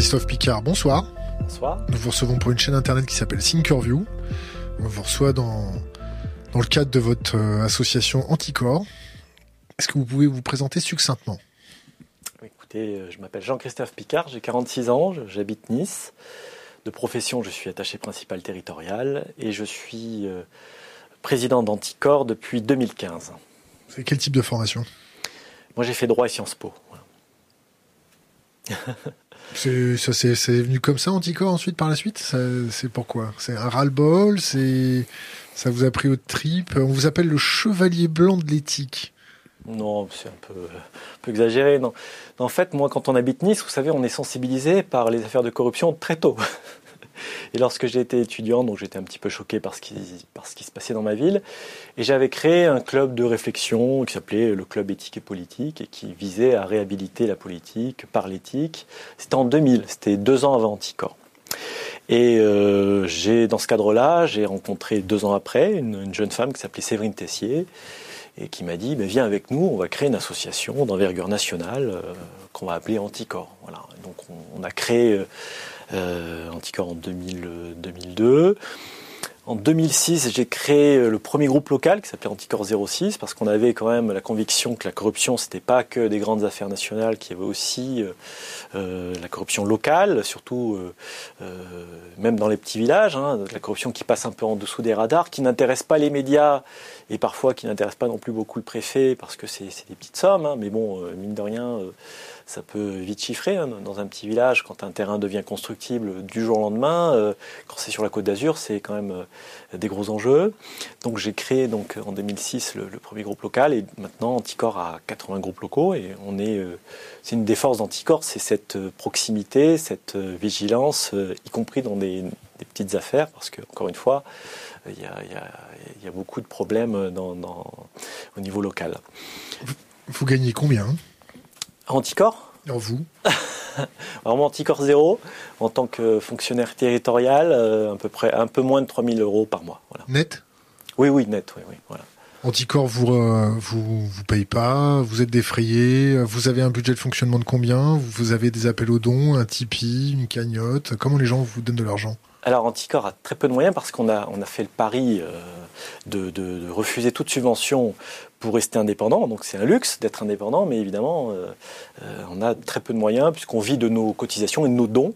Jean-Christophe Picard, bonsoir. Bonsoir. Nous vous recevons pour une chaîne internet qui s'appelle Thinkerview. On vous reçoit dans, dans le cadre de votre euh, association Anticor. Est-ce que vous pouvez vous présenter succinctement? Écoutez, euh, je m'appelle Jean-Christophe Picard, j'ai 46 ans, j'habite Nice. De profession, je suis attaché principal territorial et je suis euh, président d'Anticor depuis 2015. C'est quel type de formation? Moi, j'ai fait droit et Sciences Po. c'est, ça, c'est, venu comme ça, Anticor, ensuite, par la suite? C'est pourquoi? C'est un ras-le-bol c'est, Ça vous a pris au trip? On vous appelle le chevalier blanc de l'éthique. Non, c'est un peu, un peu exagéré. Non. En fait, moi, quand on habite Nice, vous savez, on est sensibilisé par les affaires de corruption très tôt. Et lorsque j'étais étudiant, donc j'étais un petit peu choqué par ce, qui, se passait dans ma ville, et j'avais créé un club de réflexion qui s'appelait le Club éthique et politique, et qui visait à réhabiliter la politique par l'éthique. C'était en 2000, c'était deux ans avant Anticor. Et euh, dans ce cadre-là, j'ai rencontré deux ans après une, une jeune femme qui s'appelait Séverine Tessier, et qui m'a dit Viens avec nous, on va créer une association d'envergure nationale euh, qu'on va appeler Anticor. Voilà. Donc on, a créé euh, Anticor en 2002. En 2006, j'ai créé le premier groupe local qui s'appelait Anticor 06 parce qu'on avait quand même la conviction que la corruption, c'était pas que des grandes affaires nationales, qu'il y avait aussi la corruption locale, surtout même dans les petits villages, hein, la corruption qui passe un peu en dessous des radars, qui n'intéresse pas les médias et parfois qui n'intéresse pas non plus beaucoup le préfet parce que c'est des petites sommes, hein, mais bon, euh, mine de rien, euh, ça peut vite chiffrer. Hein, dans un petit village, quand un terrain devient constructible du jour au lendemain, euh, quand c'est sur la côte d'Azur, c'est quand même des gros enjeux. Donc j'ai créé donc en 2006 le, premier groupe local et maintenant Anticor a 80 groupes locaux et on est, c'est une des forces d'Anticor, c'est cette proximité, cette vigilance, y compris dans des, petites affaires, parce que encore une fois, il y a, beaucoup de problèmes au niveau local. Vous, gagnez combien? Anticor En vous Alors, Anticor zéro, en tant que fonctionnaire territorial, euh, à peu près un peu moins de 3000 euros par mois. Voilà. Net? Oui, oui, net, oui, oui. Voilà. Anticor vous, euh, vous vous paye pas, vous êtes défrayé, vous avez un budget de fonctionnement de combien? Vous avez des appels aux dons, un Tipeee, une cagnotte Comment les gens vous donnent de l'argent? Alors Anticor a très peu de moyens parce qu'on a, a fait le pari euh, de, refuser toute subvention pour rester indépendant. Donc c'est un luxe d'être indépendant, mais évidemment, euh, euh, on a très peu de moyens puisqu'on vit de nos cotisations et de nos dons.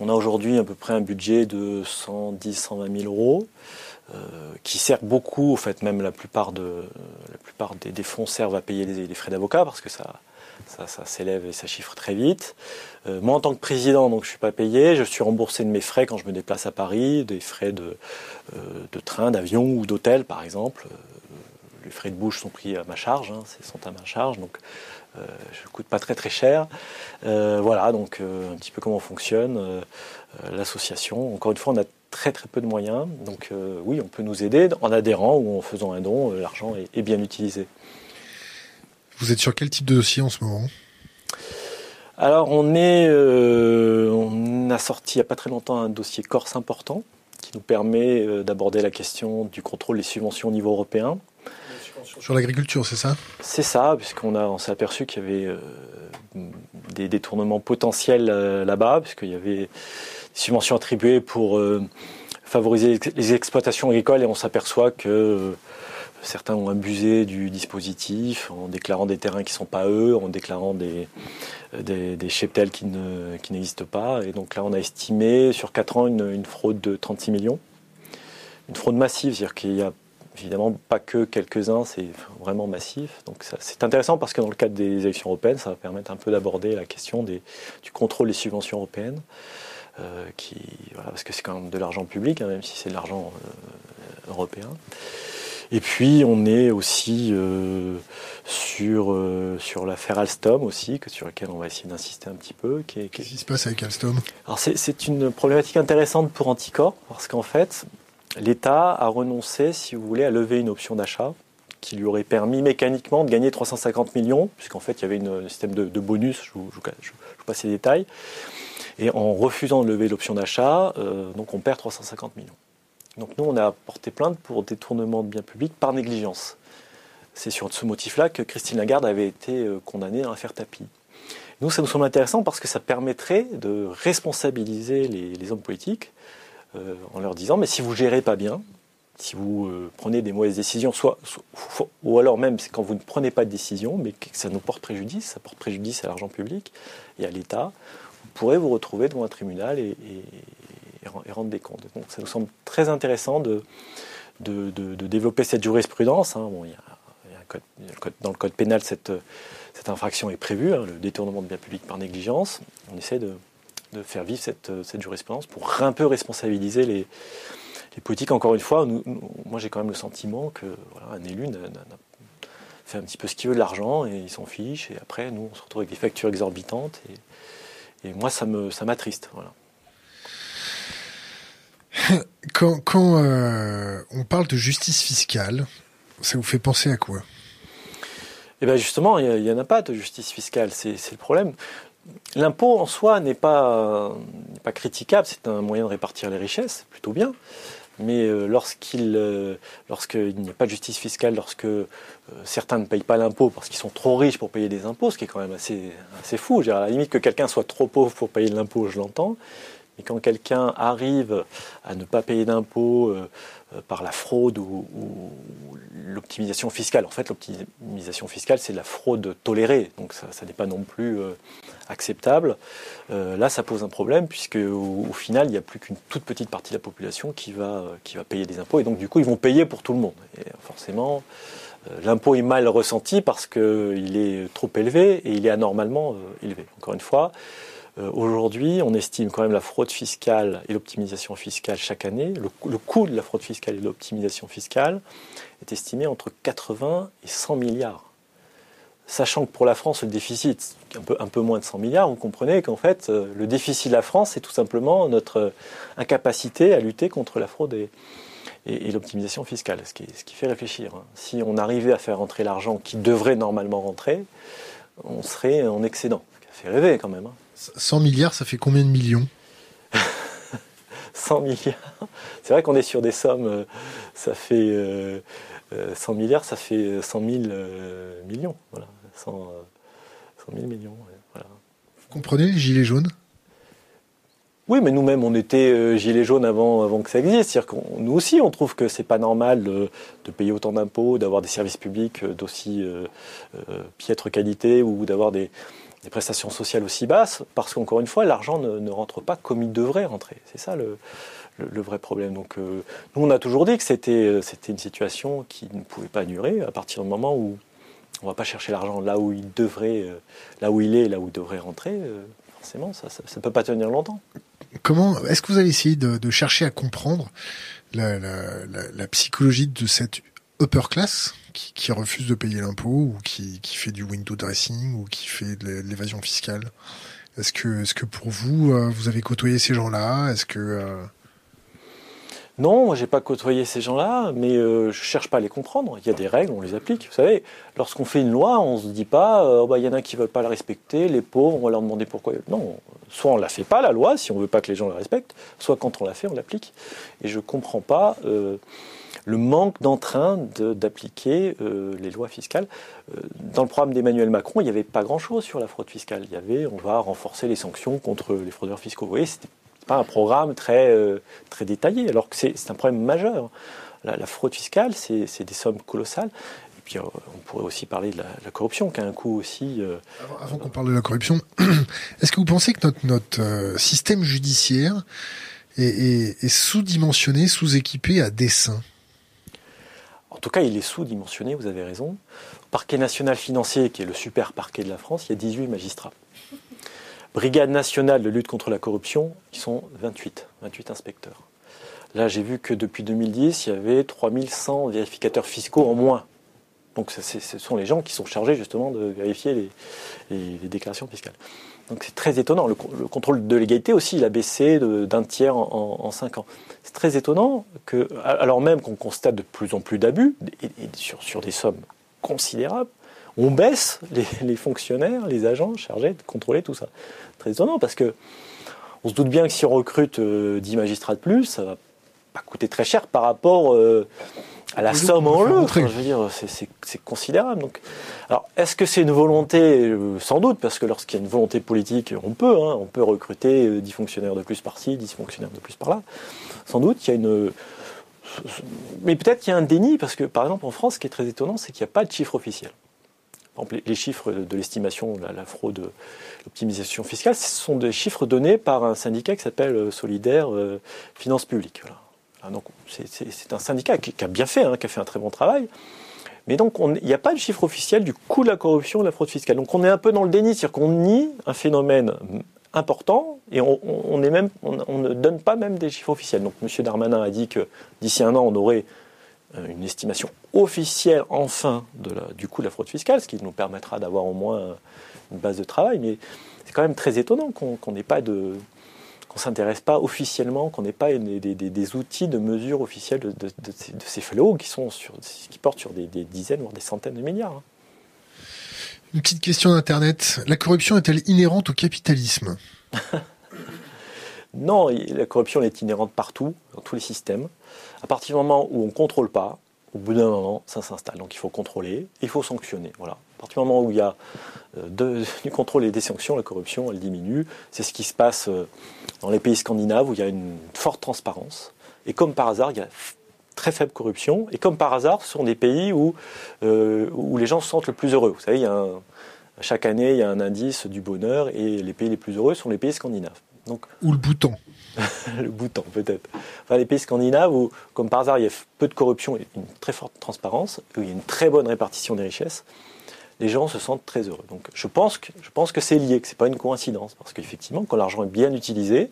On a aujourd'hui à peu près un budget de 110, 120 000 euros. qui sert beaucoup, en fait, même la plupart, de, la plupart des, fonds servent à payer les frais d'avocat parce que ça, ça, s'élève et ça chiffre très vite. Euh, moi, en tant que président, donc, je ne suis pas payé. Je suis remboursé de mes frais quand je me déplace à Paris, des frais de, euh, train, d'avion ou d'hôtel, par exemple. Euh, les frais de bouche sont pris à ma charge, hein, sont à ma charge, donc je ne coûte pas très très cher. voilà, donc un petit peu comment fonctionne l'association. Encore une fois, on a très très peu de moyens, donc oui, on peut nous aider en adhérant ou en faisant un don. L'argent est bien utilisé. Vous êtes sur quel type de dossier en ce moment? Alors on est, euh, on a sorti il n'y a pas très longtemps un dossier Corse important qui nous permet euh, d'aborder la question du contrôle des subventions au niveau européen. Sur l'agriculture, c'est ça? C'est ça, puisqu'on a, on s'est aperçu qu'il y avait euh, des détournements potentiels là-bas, puisqu'il y avait des subventions attribuées pour favoriser les exploitations agricoles, et on s'aperçoit que Certains ont abusé du dispositif en déclarant des terrains qui ne sont pas eux, en déclarant des, cheptels qui, ne, qui n'existent pas. Et donc là, on a estimé sur 4 ans une, fraude de 36 millions. Une fraude massive, c'est-à-dire qu'il n'y a évidemment pas que quelques-uns, c'est vraiment massif. Donc c'est intéressant parce que dans le cadre des élections européennes, ça va permettre un peu d'aborder la question du contrôle des subventions européennes. Euh, parce que c'est quand même de l'argent public, hein, même si c'est de l'argent euh, européen. Et puis on est aussi euh, sur, euh, sur l'affaire Alstom aussi, que, sur laquelle on va essayer d'insister un petit peu. Qu'est-ce qui se passe avec Alstom? Alors c'est une problématique intéressante pour Anticor, parce qu'en fait, l'État a renoncé, si vous voulez, à lever une option d'achat qui lui aurait permis mécaniquement de gagner 350 millions, puisqu'en fait il y avait un système de, bonus, je vous, je, vous, passe les détails. Et en refusant de lever l'option d'achat, euh, donc on perd 350 millions. Donc nous, on a porté plainte pour détournement de biens publics par négligence. C'est sur ce motif-là que Christine Lagarde avait été euh, condamnée dans l'affaire Tapi. Nous, ça nous semble intéressant parce que ça permettrait de responsabiliser les, hommes politiques euh, en leur disant, mais si vous gérez pas bien, si vous euh, prenez des mauvaises décisions, soit, ou alors même quand vous ne prenez pas de décision, mais que ça nous porte préjudice, ça porte préjudice à l'argent public et à l'État, vous pourrez vous retrouver devant un tribunal et, rendre des comptes. Donc ça nous semble très intéressant de, développer cette jurisprudence. Bon, dans le code pénal, cette, infraction est prévue, hein, le détournement de biens publics par négligence. On essaie de, faire vivre cette, jurisprudence pour un peu responsabiliser les politiques, encore une fois, moi j'ai quand même le sentiment que voilà, un élu fait un petit peu ce qu'il veut de l'argent et il s'en fiche. Et après, nous, on se retrouve avec des factures exorbitantes. Et, moi, ça m'attriste. Quand, euh, on parle de justice fiscale, ça vous fait penser à quoi? Eh bien justement, il n'y en a pas de justice fiscale, c'est le problème. L'impôt en soi n'est pas, pas critiquable, c'est un moyen de répartir les richesses, plutôt bien. Mais euh, lorsqu'il euh, lorsqu'il n'y a pas de justice fiscale, lorsque certains ne payent pas l'impôt parce qu'ils sont trop riches pour payer des impôts, ce qui est quand même assez, assez fou. à la limite que quelqu'un soit trop pauvre pour payer l'impôt, je l'entends. Mais quand quelqu'un arrive à ne pas payer d'impôt par la fraude ou, l'optimisation fiscale, en fait, l'optimisation fiscale, c'est la fraude tolérée, donc ça, n'est pas non plus acceptable. Euh, là, ça pose un problème puisque au, final, il n'y a plus qu'une toute petite partie de la population qui va, qui va payer des impôts et donc du coup, ils vont payer pour tout le monde. Et forcément, euh, l'impôt est mal ressenti parce qu'il est trop élevé et il est anormalement euh, élevé. Encore une fois, aujourd'hui, on estime quand même la fraude fiscale et l'optimisation fiscale chaque année. Le, coût de la fraude fiscale et de l'optimisation fiscale est estimé entre 80 et 100 milliards sachant que pour la France, le déficit, peu, un peu moins de 100 milliards, vous comprenez qu'en fait, euh, le déficit de la France, c'est tout simplement notre euh, incapacité à lutter contre la fraude et, l'optimisation fiscale, ce qui, ce qui, fait réfléchir. Hein. Si on arrivait à faire rentrer l'argent qui devrait normalement rentrer, on serait en excédent. Ça fait rêver quand même. 100 hein. milliards, ça fait combien de millions 100 milliards. C'est vrai qu'on est sur des sommes, euh, ça fait 100 milliards, ça fait 100 000 millions. Voilà. 100, 000 millions. Vous comprenez les gilets jaunes? Oui, mais nous-mêmes, on était euh, gilets jaunes avant, avant que ça existe. C'est-à-dire que nous aussi, on trouve que c'est pas normal de, payer autant d'impôts, d'avoir des services publics euh, d'aussi euh, piètre qualité ou d'avoir des, prestations sociales aussi basses, parce qu'encore une fois, l'argent ne, rentre pas comme il devrait rentrer. C'est ça le, vrai problème. Donc, nous, on a toujours dit que c'était une situation qui ne pouvait pas durer à partir du moment où on ne va pas chercher l'argent là où il devrait, euh, là où il est, là où il devrait rentrer. Euh, forcément, ça ne peut pas tenir longtemps. Comment est-ce que vous avez essayé de, chercher à comprendre la, psychologie de cette upper class qui, refuse de payer l'impôt ou qui, fait du window dressing ou qui fait de l'évasion fiscale Est-ce que, est-ce que pour vous, euh, vous avez côtoyé ces gens-là? Est-ce que non, moi j'ai pas côtoyé ces gens-là, mais euh, je cherche pas à les comprendre. Il y a des règles, on les applique. Vous savez, lorsqu'on fait une loi, on se dit pas, euh, oh, bah, il y en a qui veulent pas la respecter, les pauvres, on va leur demander pourquoi. Non, soit on la fait pas la loi si on veut pas que les gens la respectent, soit quand on la fait, on l'applique. Et je comprends pas euh, le manque d'entrain d'appliquer les lois fiscales. dans le programme d'Emmanuel Macron, il n'y avait pas grand-chose sur la fraude fiscale. Il y avait, on va renforcer les sanctions contre les fraudeurs fiscaux. Vous voyez, c'était pas un programme très, euh, très détaillé, alors que c'est un problème majeur. La, fraude fiscale, c'est des sommes colossales. Et puis, euh, on pourrait aussi parler de la, corruption, qui a un coût aussi. Euh, avant, qu'on parle de la corruption, est-ce que vous pensez que notre, notre système judiciaire est, sous-dimensionné, sous-équipé à dessein? Tout cas, il est sous-dimensionné, vous avez raison. Parquet national financier, qui est le super parquet de la France, il y a 18 magistrats. Brigade nationale de lutte contre la corruption, ils sont 28, 28 inspecteurs. Là, j'ai vu que depuis 2010, il y avait 3100 vérificateurs fiscaux en moins. Donc, ce sont les gens qui sont chargés justement de vérifier les, déclarations fiscales. Donc, c'est très étonnant. Le, contrôle de l'égalité aussi, il a baissé d'un tiers en, cinq ans. C'est très étonnant que, alors même qu'on constate de plus en plus d'abus, et, sur, des sommes considérables, on baisse les, fonctionnaires, les agents chargés de contrôler tout ça. Très étonnant parce que on se doute bien que si on recrute 10 euh, magistrats de plus, ça va pas coûter très cher par rapport euh, à la somme en l'autre. Je veux dire, c'est considérable. Donc, alors, est-ce que c'est une volonté euh, Sans doute, parce que lorsqu'il y a une volonté politique, on peut, hein, on peut recruter 10 fonctionnaires de plus par-ci, 10 fonctionnaires de plus par-là. Sans doute, il y a une. Mais peut-être qu'il y a un déni, parce que par exemple en France, ce qui est très étonnant, c'est qu'il n'y a pas de chiffre officiel. Par exemple, les chiffres de l'estimation, la, la, fraude, l'optimisation fiscale, ce sont des chiffres donnés par un syndicat qui s'appelle euh, Solidaire euh, Finances Publiques. Voilà. Ah, donc c'est un syndicat qui, a bien fait, hein, qui a fait un très bon travail. Mais donc il n'y a pas de chiffre officiel du coût de la corruption et de la fraude fiscale. Donc on est un peu dans le déni, c'est-à-dire qu'on nie un phénomène important et on, ne donne pas même des chiffres officiels. Donc M. Darmanin a dit que d'ici un an, on aurait euh, une estimation officielle enfin du coût de la fraude fiscale, ce qui nous permettra d'avoir au moins une base de travail. Mais c'est quand même très étonnant qu'on n'ait pas de, qu'on s'intéresse pas officiellement, qu'on n'ait pas des, outils de mesure officielle de, ces fléaux qui, sont sur, qui portent sur des, dizaines, voire des centaines de milliards. Hein. Une petite question d'Internet. La corruption est-elle inhérente au capitalisme? Non, la corruption est inhérente partout, dans tous les systèmes. À partir du moment où on ne contrôle pas, au bout d'un moment, ça s'installe. Donc il faut contrôler, il faut sanctionner. Voilà. À partir du moment où il y a euh, du contrôle et des sanctions, la corruption, elle diminue. C'est ce qui se passe euh, dans les pays scandinaves où il y a une forte transparence. Et comme par hasard, il y a très faible corruption. Et comme par hasard, ce sont des pays où, euh, où les gens se sentent le plus heureux. Vous savez, il y a chaque année, il y a un indice du bonheur et les pays les plus heureux sont les pays scandinaves. Donc, Ou le bouton. le bouton, peut-être. Enfin, les pays scandinaves où, comme par hasard, il y a peu de corruption et une très forte transparence, où il y a une très bonne répartition des richesses les gens se sentent très heureux. Donc je pense que, je pense que c'est lié, que ce n'est pas une coïncidence. Parce qu'effectivement, quand l'argent est bien utilisé,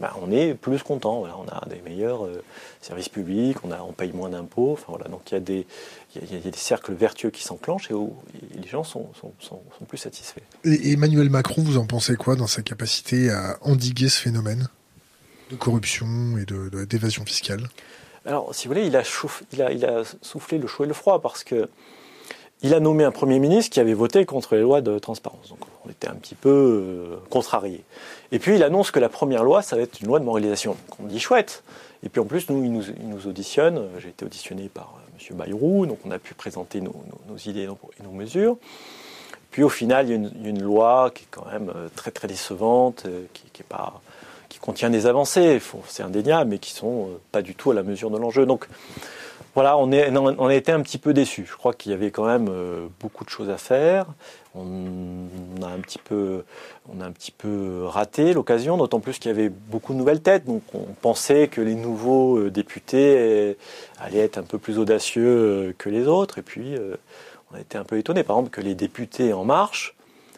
ben, on est plus content. on a des meilleurs euh, services publics, on, a, on paye moins d'impôts. Enfin, voilà, donc il y, a des, il, y a, des cercles vertueux qui s'enclenchent et où les gens sont, sont, sont, plus satisfaits. Et Emmanuel Macron, vous en pensez quoi dans sa capacité à endiguer ce phénomène de corruption et d'évasion fiscale? Alors, si vous voulez, il a, il, a, il a soufflé le chaud et le froid parce que il a nommé un Premier ministre qui avait voté contre les lois de transparence. Donc on était un petit peu euh, contrariés. Et puis il annonce que la première loi, ça va être une loi de moralisation. Donc on dit chouette. Et puis en plus, nous, il nous, auditionne. J'ai été auditionné par euh, M. Bayrou, donc on a pu présenter nos, idées et nos, mesures. Puis au final, il y, a une, loi qui est quand même euh, très très décevante, qui, qui, contient des avancées, c'est indéniable, mais qui sont pas du tout à la mesure de l'enjeu. Donc voilà, on, est, a été un petit peu déçus. Je crois qu'il y avait quand même euh, beaucoup de choses à faire. On, a un petit peu, on a un petit peu raté l'occasion, d'autant plus qu'il y avait beaucoup de nouvelles têtes. Donc on pensait que les nouveaux euh, députés euh, allaient être un peu plus audacieux que les autres. Et puis on a été un peu étonnés, par exemple, que les députés En Marche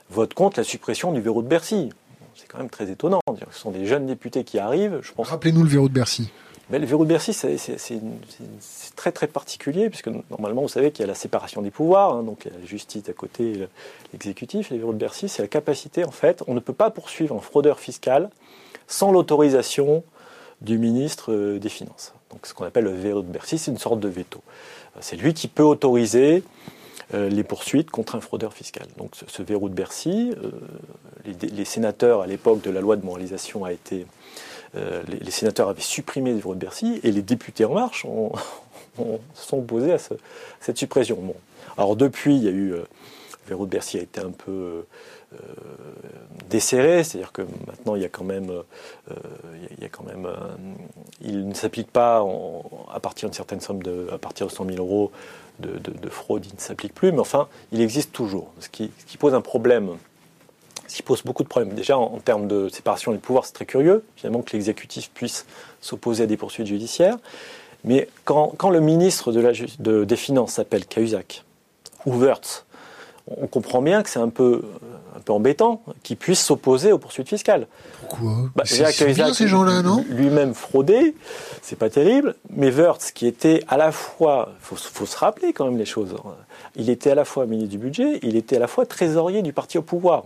votent contre la suppression du verrou de Bercy. C'est quand même très étonnant. Ce sont des jeunes députés qui arrivent. Je pense... Rappelez-nous le verrou de Bercy le verrou de Bercy, c'est très très particulier, puisque normalement, vous savez qu'il y a la séparation des pouvoirs, hein, donc la justice à côté, l'exécutif. Le verrou de Bercy, c'est la capacité, en fait, on ne peut pas poursuivre un fraudeur fiscal sans l'autorisation du ministre euh, des Finances. Donc ce qu'on appelle le verrou de Bercy, c'est une sorte de veto. C'est lui qui peut autoriser euh, les poursuites contre un fraudeur fiscal. Donc ce, verrou de Bercy, les, sénateurs à l'époque de la loi de moralisation a été euh, les, sénateurs avaient supprimé le verrou de Bercy et les députés En Marche ont, sont opposés à cette suppression. Bon. Alors depuis, il y a eu. Le verrou de Bercy a été un peu euh, desserré, c'est-à-dire que maintenant il y a quand même, il ne s'applique pas à partir d'une certaine somme de, à partir de 100 000 euros de, fraude, il ne s'applique plus, mais enfin, il existe toujours, ce qui pose un problème ce qui pose beaucoup de problèmes. Déjà, en, termes de séparation des pouvoirs, c'est très curieux, finalement, que l'exécutif puisse s'opposer à des poursuites judiciaires. Mais quand, le ministre de la, de, des Finances s'appelle Cahuzac ou Wörth, on comprend bien que c'est un peu, un peu embêtant qu'il puisse s'opposer aux poursuites fiscales. Pourquoi? Bah, C'est bien ces gens-là, non? Lui-même fraudé, c'est pas terrible. Mais Wörth, qui était à la fois, faut, faut se rappeler quand même les choses. Hein. Il était à la fois ministre du budget, il était à la fois trésorier du parti au pouvoir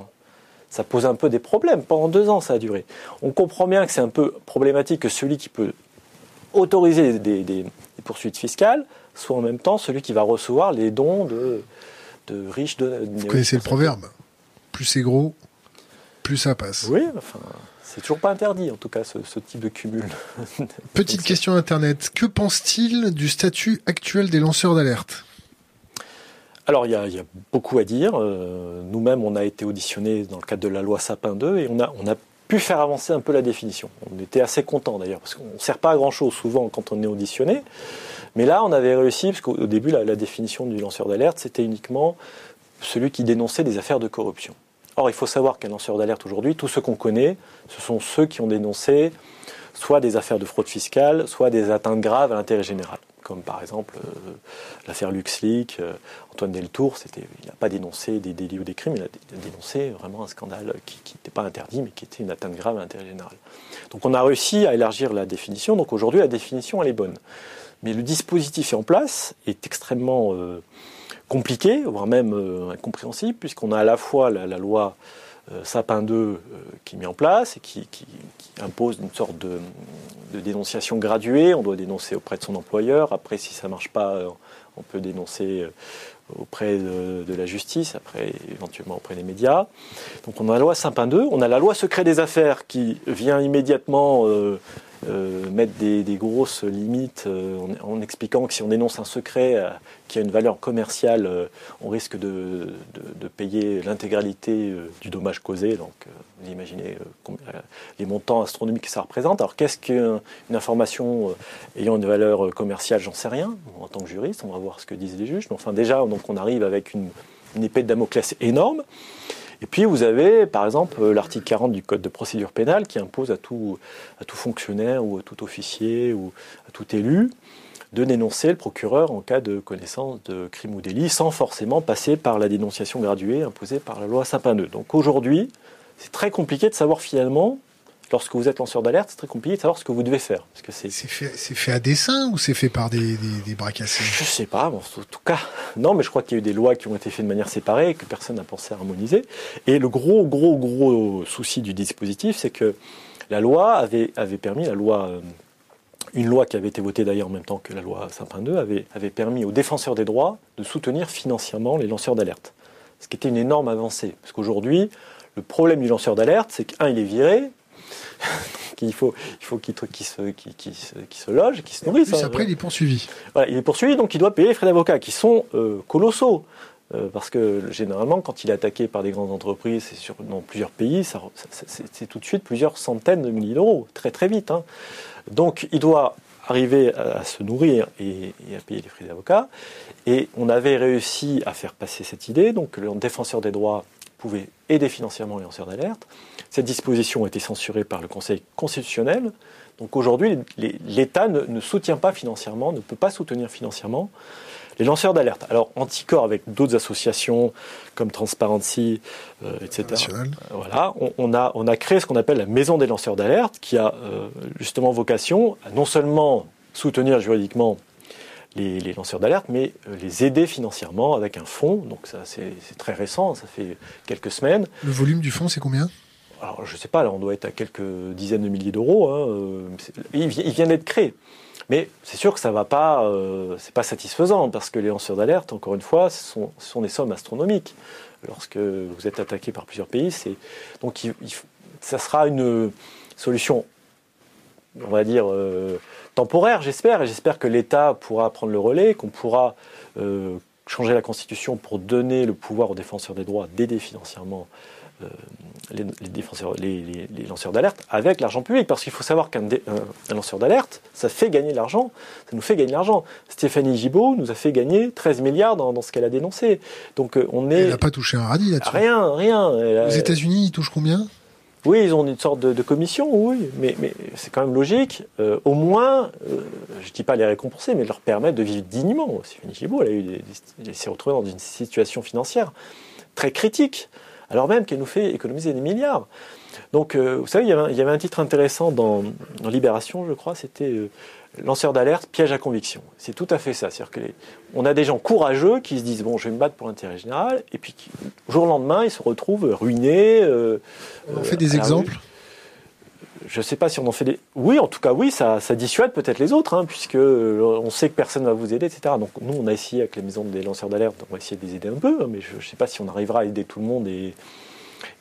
ça pose un peu des problèmes. Pendant deux ans, ça a duré. On comprend bien que c'est un peu problématique que celui qui peut autoriser des, poursuites fiscales soit en même temps celui qui va recevoir les dons de, de riches. De, Vous connaissez le proverbe Plus c'est gros, plus ça passe. Oui, enfin, C'est toujours pas interdit, en tout cas, ce, type de cumul. Petite question Internet. Que pense-t-il du statut actuel des lanceurs d'alerte? Alors, il y, a, beaucoup à dire. Euh, nous-mêmes, on a été auditionnés dans le cadre de la loi Sapin 2 et on a, pu faire avancer un peu la définition. On était assez contents d'ailleurs, parce qu'on ne sert pas à grand-chose souvent quand on est auditionné. Mais là, on avait réussi, parce qu'au début, la définition du lanceur d'alerte, c'était uniquement celui qui dénonçait des affaires de corruption. Or, il faut savoir qu'un lanceur d'alerte aujourd'hui, tous ceux qu'on connaît, ce sont ceux qui ont dénoncé soit des affaires de fraude fiscale, soit des atteintes graves à l'intérêt général. Comme par exemple euh, l'affaire LuxLeak, euh, Antoine Deltour, il n'a pas dénoncé des délits ou des crimes, il a dénoncé vraiment un scandale qui n'était pas interdit, mais qui était une atteinte grave à l'intérêt général. Donc on a réussi à élargir la définition, donc aujourd'hui la définition elle est bonne. Mais le dispositif en place, est extrêmement euh, compliqué, voire même euh, incompréhensible, puisqu'on a à la fois la, loi euh, Sapin 2 euh, qui est mise en place et qui, impose une sorte de, dénonciation graduée. On doit dénoncer auprès de son employeur. Après, si ça ne marche pas, on peut dénoncer auprès de, la justice, après éventuellement auprès des médias. Donc on a la loi Sapin 2, on a la loi secret des affaires qui vient immédiatement euh, mettre des, grosses limites euh, en, expliquant que si on dénonce un secret euh, qui a une valeur commerciale, on risque de, payer l'intégralité du dommage causé. Donc, vous imaginez les montants astronomiques que ça représente. Alors, qu'est-ce qu'une information ayant une valeur commerciale J'en sais rien. En tant que juriste, on va voir ce que disent les juges. Mais enfin, déjà, donc, on arrive avec une épée de Damoclès énorme. Et puis vous avez, par exemple, l'article 40 du Code de procédure pénale qui impose à tout, à tout fonctionnaire ou à tout officier ou à tout élu de dénoncer le procureur en cas de connaissance de crime ou délit sans forcément passer par la dénonciation graduée imposée par la loi Sapin 2. Donc aujourd'hui, c'est très compliqué de savoir finalement lorsque vous êtes lanceur d'alerte, c'est très compliqué de savoir ce que vous devez faire. Parce que c'est fait, à dessein ou c'est fait par des, bras cassés? Je sais pas. en tout cas, non, mais je crois qu'il y a eu des lois qui ont été faites de manière séparée et que personne n'a pensé à harmoniser. Et le gros, gros, gros souci du dispositif, c'est que la loi avait, avait permis, la loi, euh, une loi qui avait été votée d'ailleurs en même temps que la loi Sapin 2, avait, avait permis aux défenseurs des droits de soutenir financièrement les lanceurs d'alerte. Ce qui était une énorme avancée. Parce qu'aujourd'hui, le problème du lanceur d'alerte, c'est qu'un, il est viré, il faut il faut qu'il se, se, loge, qu'il se nourrisse. Hein. après, il est poursuivi. il est poursuivi, donc il doit payer les frais d'avocat, qui sont euh, colossaux. Euh, parce que généralement, quand il est attaqué par des grandes entreprises et dans plusieurs pays, c'est tout de suite plusieurs centaines de milliers d'euros, très très vite. Hein. Donc il doit arriver à, se nourrir et, à payer les frais d'avocat. Et on avait réussi à faire passer cette idée, donc le défenseur des droits pouvait aider financièrement les lanceurs d'alerte. Cette disposition a été censurée par le Conseil constitutionnel. Donc aujourd'hui, l'État ne, soutient pas financièrement, ne peut pas soutenir financièrement les lanceurs d'alerte. Alors, Anticor, avec d'autres associations comme Transparency, euh, etc., voilà, on, a, on a créé ce qu'on appelle la Maison des lanceurs d'alerte, qui a euh, justement vocation à non seulement soutenir juridiquement les, lanceurs d'alerte, mais euh, les aider financièrement avec un fonds. Donc ça, c'est très récent, ça fait quelques semaines. Le volume du fonds, c'est combien? Alors, je ne sais pas, là, on doit être à quelques dizaines de milliers d'euros. Hein, euh, il, vient d'être créé. Mais c'est sûr que ça va pas, euh, c'est pas satisfaisant parce que les lanceurs d'alerte, encore une fois, ce sont, sont, des sommes astronomiques. Lorsque vous êtes attaqué par plusieurs pays, c'est donc ça sera une solution, on va dire temporaire, j'espère, et j'espère que l'État pourra prendre le relais, qu'on pourra euh, changer la Constitution pour donner le pouvoir aux défenseurs des droits d'aider financièrement euh, les, défenseurs, les, lanceurs d'alerte avec l'argent public. Parce qu'il faut savoir qu'un lanceur d'alerte, ça fait gagner de l'argent. Ça nous fait gagner de l'argent. Stéphanie Gibault nous a fait gagner 13 milliards dans, ce qu'elle a dénoncé. Donc euh, on est. Elle n'a pas touché un radis là-dessus. Rien, rien. Aux États-Unis, ils touchent combien? Oui, ils ont une sorte de, commission, oui, mais, c'est quand même logique. Euh, au moins, euh, je ne dis pas les récompenser, mais leur permettre de vivre dignement. Stéphanie Gibault, elle, elle s'est retrouvée dans une situation financière très critique, alors même qu'elle nous fait économiser des milliards. Donc, euh, vous savez, il y, avait un, titre intéressant dans, Libération, je crois, c'était lanceur d'alerte, piège à conviction. C'est tout à fait ça. C'est-à-dire que on a des gens courageux qui se disent bon, je vais me battre pour l'intérêt général, et puis jour au lendemain, ils se retrouvent ruinés. Euh, on fait des exemples. Je ne sais pas si on en fait des. Oui, en tout cas, oui, ça, dissuade peut-être les autres, hein, puisque euh, on sait que personne ne va vous aider, etc. Donc nous, on a essayé avec les maisons des lanceurs d'alerte, on va essayer de les aider un peu, hein, mais je ne sais pas si on arrivera à aider tout le monde et,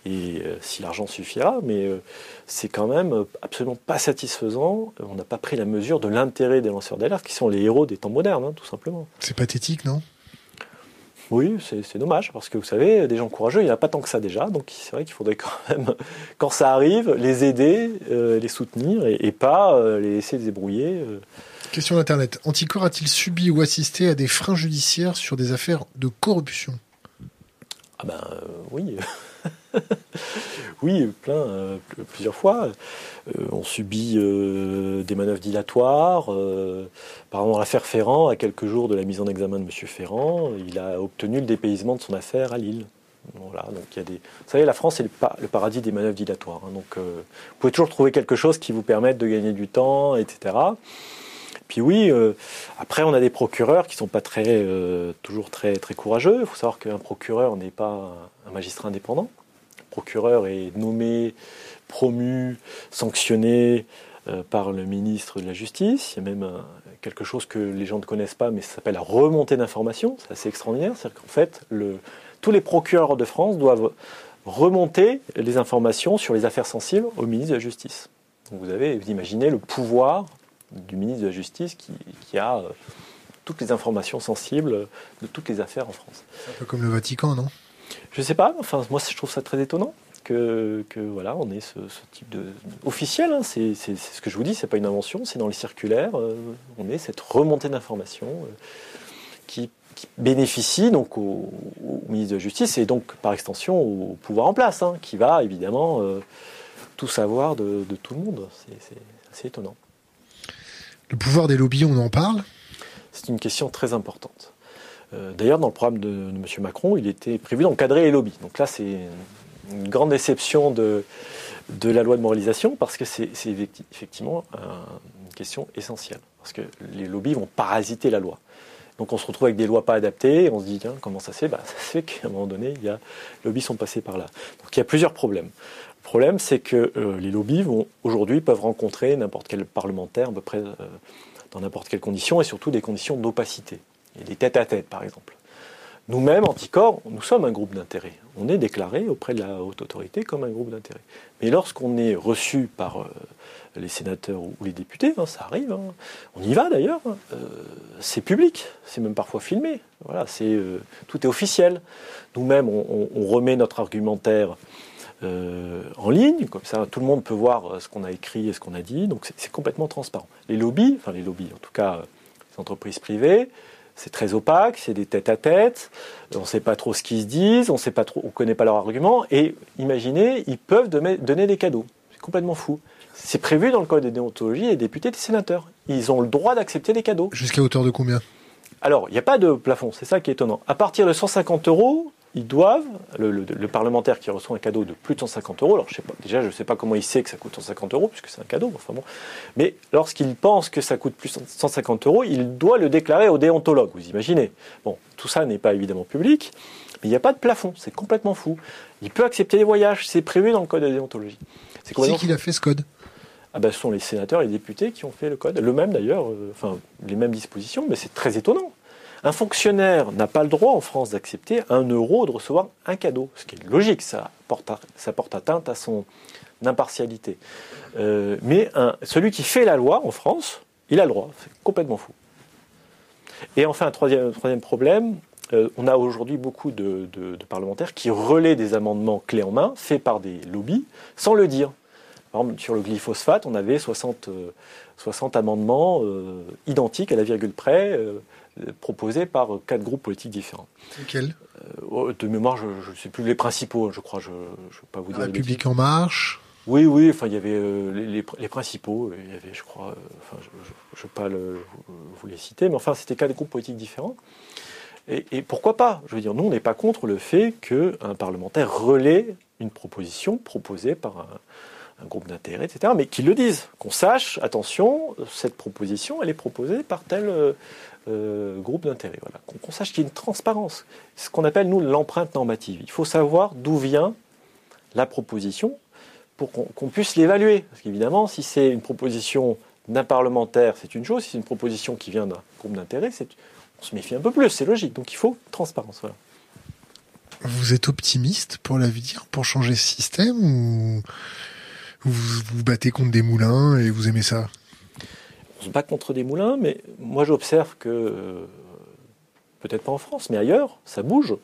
et euh, si l'argent suffira, mais euh, c'est quand même absolument pas satisfaisant. On n'a pas pris la mesure de l'intérêt des lanceurs d'alerte, qui sont les héros des temps modernes, hein, tout simplement. C'est pathétique, non? Oui, c'est dommage, parce que vous savez, des gens courageux, il n'y en a pas tant que ça déjà, donc c'est vrai qu'il faudrait quand même, quand ça arrive, les aider, euh, les soutenir, et, pas les laisser débrouiller. Question d'Internet. Anticor a-t-il subi ou assisté à des freins judiciaires sur des affaires de corruption? Ah ben oui. oui, plein, euh, plusieurs fois. Euh, on subit euh, des manœuvres dilatoires. par exemple, l'affaire Ferrand, à quelques jours de la mise en examen de M. Ferrand, il a obtenu le dépaysement de son affaire à Lille. Voilà, donc il y a des... Vous savez, la France, c'est le, paradis des manœuvres dilatoires. Hein. donc, vous pouvez toujours trouver quelque chose qui vous permette de gagner du temps, etc. Puis oui, après on a des procureurs qui sont pas très, toujours très, très courageux. Il faut savoir qu'un procureur n'est pas un magistrat indépendant. Procureur est nommé, promu, sanctionné euh, par le ministre de la Justice. Il y a même quelque chose que les gens ne connaissent pas, mais ça s'appelle la remontée d'informations. C'est assez extraordinaire. C'est-à-dire qu'en fait, tous les procureurs de France doivent remonter les informations sur les affaires sensibles au ministre de la Justice. Vous avez, vous imaginez le pouvoir du ministre de la Justice qui, a euh, toutes les informations sensibles de toutes les affaires en France. Un peu comme le Vatican, non? Je ne sais pas. Enfin, moi, je trouve ça très étonnant que, que voilà, on ait ce, type de officiel. Hein. c'est ce que je vous dis. C'est pas une invention. C'est dans les circulaires. Euh, on ait cette remontée d'informations euh, qui, bénéficie donc au, ministre de la Justice et donc par extension au pouvoir en place, hein, qui va évidemment tout savoir de, de, tout le monde. C'est assez étonnant. Le pouvoir des lobbies, on en parle? C'est une question très importante. Euh, d'ailleurs, dans le programme de, M. Macron, il était prévu d'encadrer les lobbies. Donc là, c'est une grande déception de, la loi de moralisation parce que c'est effectivement une question essentielle. Parce que les lobbies vont parasiter la loi. Donc on se retrouve avec des lois pas adaptées, et on se dit, tiens, comment ça se fait? Bah, Ça se fait qu'à un moment donné, les lobbies sont passés par là. Donc il y a plusieurs problèmes. Le problème, c'est que euh, les lobbies vont aujourd'hui peuvent rencontrer n'importe quel parlementaire euh, dans n'importe quelle condition et surtout des conditions d'opacité. Et des têtes à tête, par exemple. Nous-mêmes, Anticor, nous sommes un groupe d'intérêt. On est déclaré auprès de la haute autorité comme un groupe d'intérêt. Mais lorsqu'on est reçu par euh, les sénateurs ou les députés, hein, ça arrive, hein. on y va d'ailleurs, hein. c'est public, c'est même parfois filmé, voilà, c'est, tout est officiel. Nous-mêmes, on, remet notre argumentaire euh, en ligne, comme ça tout le monde peut voir euh, ce qu'on a écrit et ce qu'on a dit, donc c'est complètement transparent. Les lobbies, enfin les lobbies, en tout cas les entreprises privées, c'est très opaque, c'est des têtes à tête, on ne sait pas trop ce qu'ils se disent, on ne connaît pas leurs arguments, et imaginez, ils peuvent donner des cadeaux. C'est complètement fou. C'est prévu dans le code des déontologies des députés et des sénateurs. Ils ont le droit d'accepter des cadeaux. Jusqu'à hauteur de combien? Alors, il n'y a pas de plafond, c'est ça qui est étonnant. À partir de 150 euros, ils doivent, le, parlementaire qui reçoit un cadeau de plus de 150 euros, alors je sais pas, déjà je ne sais pas comment il sait que ça coûte 150 euros, puisque c'est un cadeau, enfin bon, mais lorsqu'il pense que ça coûte plus de 150 euros, il doit le déclarer au déontologue, vous imaginez. Bon, tout ça n'est pas évidemment public, mais il n'y a pas de plafond, c'est complètement fou. Il peut accepter les voyages, c'est prévu dans le code de déontologie. C'est qui qu'il a fait ce code? Ah ben, ce sont les sénateurs et les députés qui ont fait le code. Le même d'ailleurs, euh, enfin les mêmes dispositions, mais c'est très étonnant. Un fonctionnaire n'a pas le droit en France d'accepter un euro de recevoir un cadeau, ce qui est logique, ça porte, atteinte à son impartialité. Euh, mais celui qui fait la loi en France, il a le droit, c'est complètement fou. Et enfin, un troisième, problème, euh, on a aujourd'hui beaucoup de, parlementaires qui relaient des amendements clés en main faits par des lobbies sans le dire. Par exemple, sur le glyphosate, on avait 60, 60 euh, amendements identiques à la virgule près proposés par quatre groupes politiques différents. Lesquels euh, De mémoire, je ne sais plus les principaux, je crois. Je ne vais pas vous dire. La République en marche oui, oui, enfin, il y avait euh, les, principaux, il y avait, je crois, euh, enfin, je ne vais pas vous les citer, mais enfin, c'était quatre groupes politiques différents. Et, pourquoi pas? Je veux dire, nous, on n'est pas contre le fait qu'un parlementaire relaie une proposition proposée par un, un groupe d'intérêt, etc., mais qu'ils le disent, qu'on sache, attention, cette proposition, elle est proposée par tel euh, groupe d'intérêt. Voilà. Qu'on sache qu'il y a une transparence. Ce qu'on appelle, nous, l'empreinte normative. Il faut savoir d'où vient la proposition pour qu'on puisse l'évaluer. Parce qu'évidemment, si c'est une proposition d'un parlementaire, c'est une chose. Si c'est une proposition qui vient d'un groupe d'intérêt, on se méfie un peu plus, c'est logique. Donc il faut transparence. Voilà. Vous êtes optimiste pour l'avenir, pour changer ce système ou vous vous battez contre des moulins et vous aimez ça On se bat contre des moulins, mais moi j'observe que, euh, peut-être pas en France, mais ailleurs, ça bouge.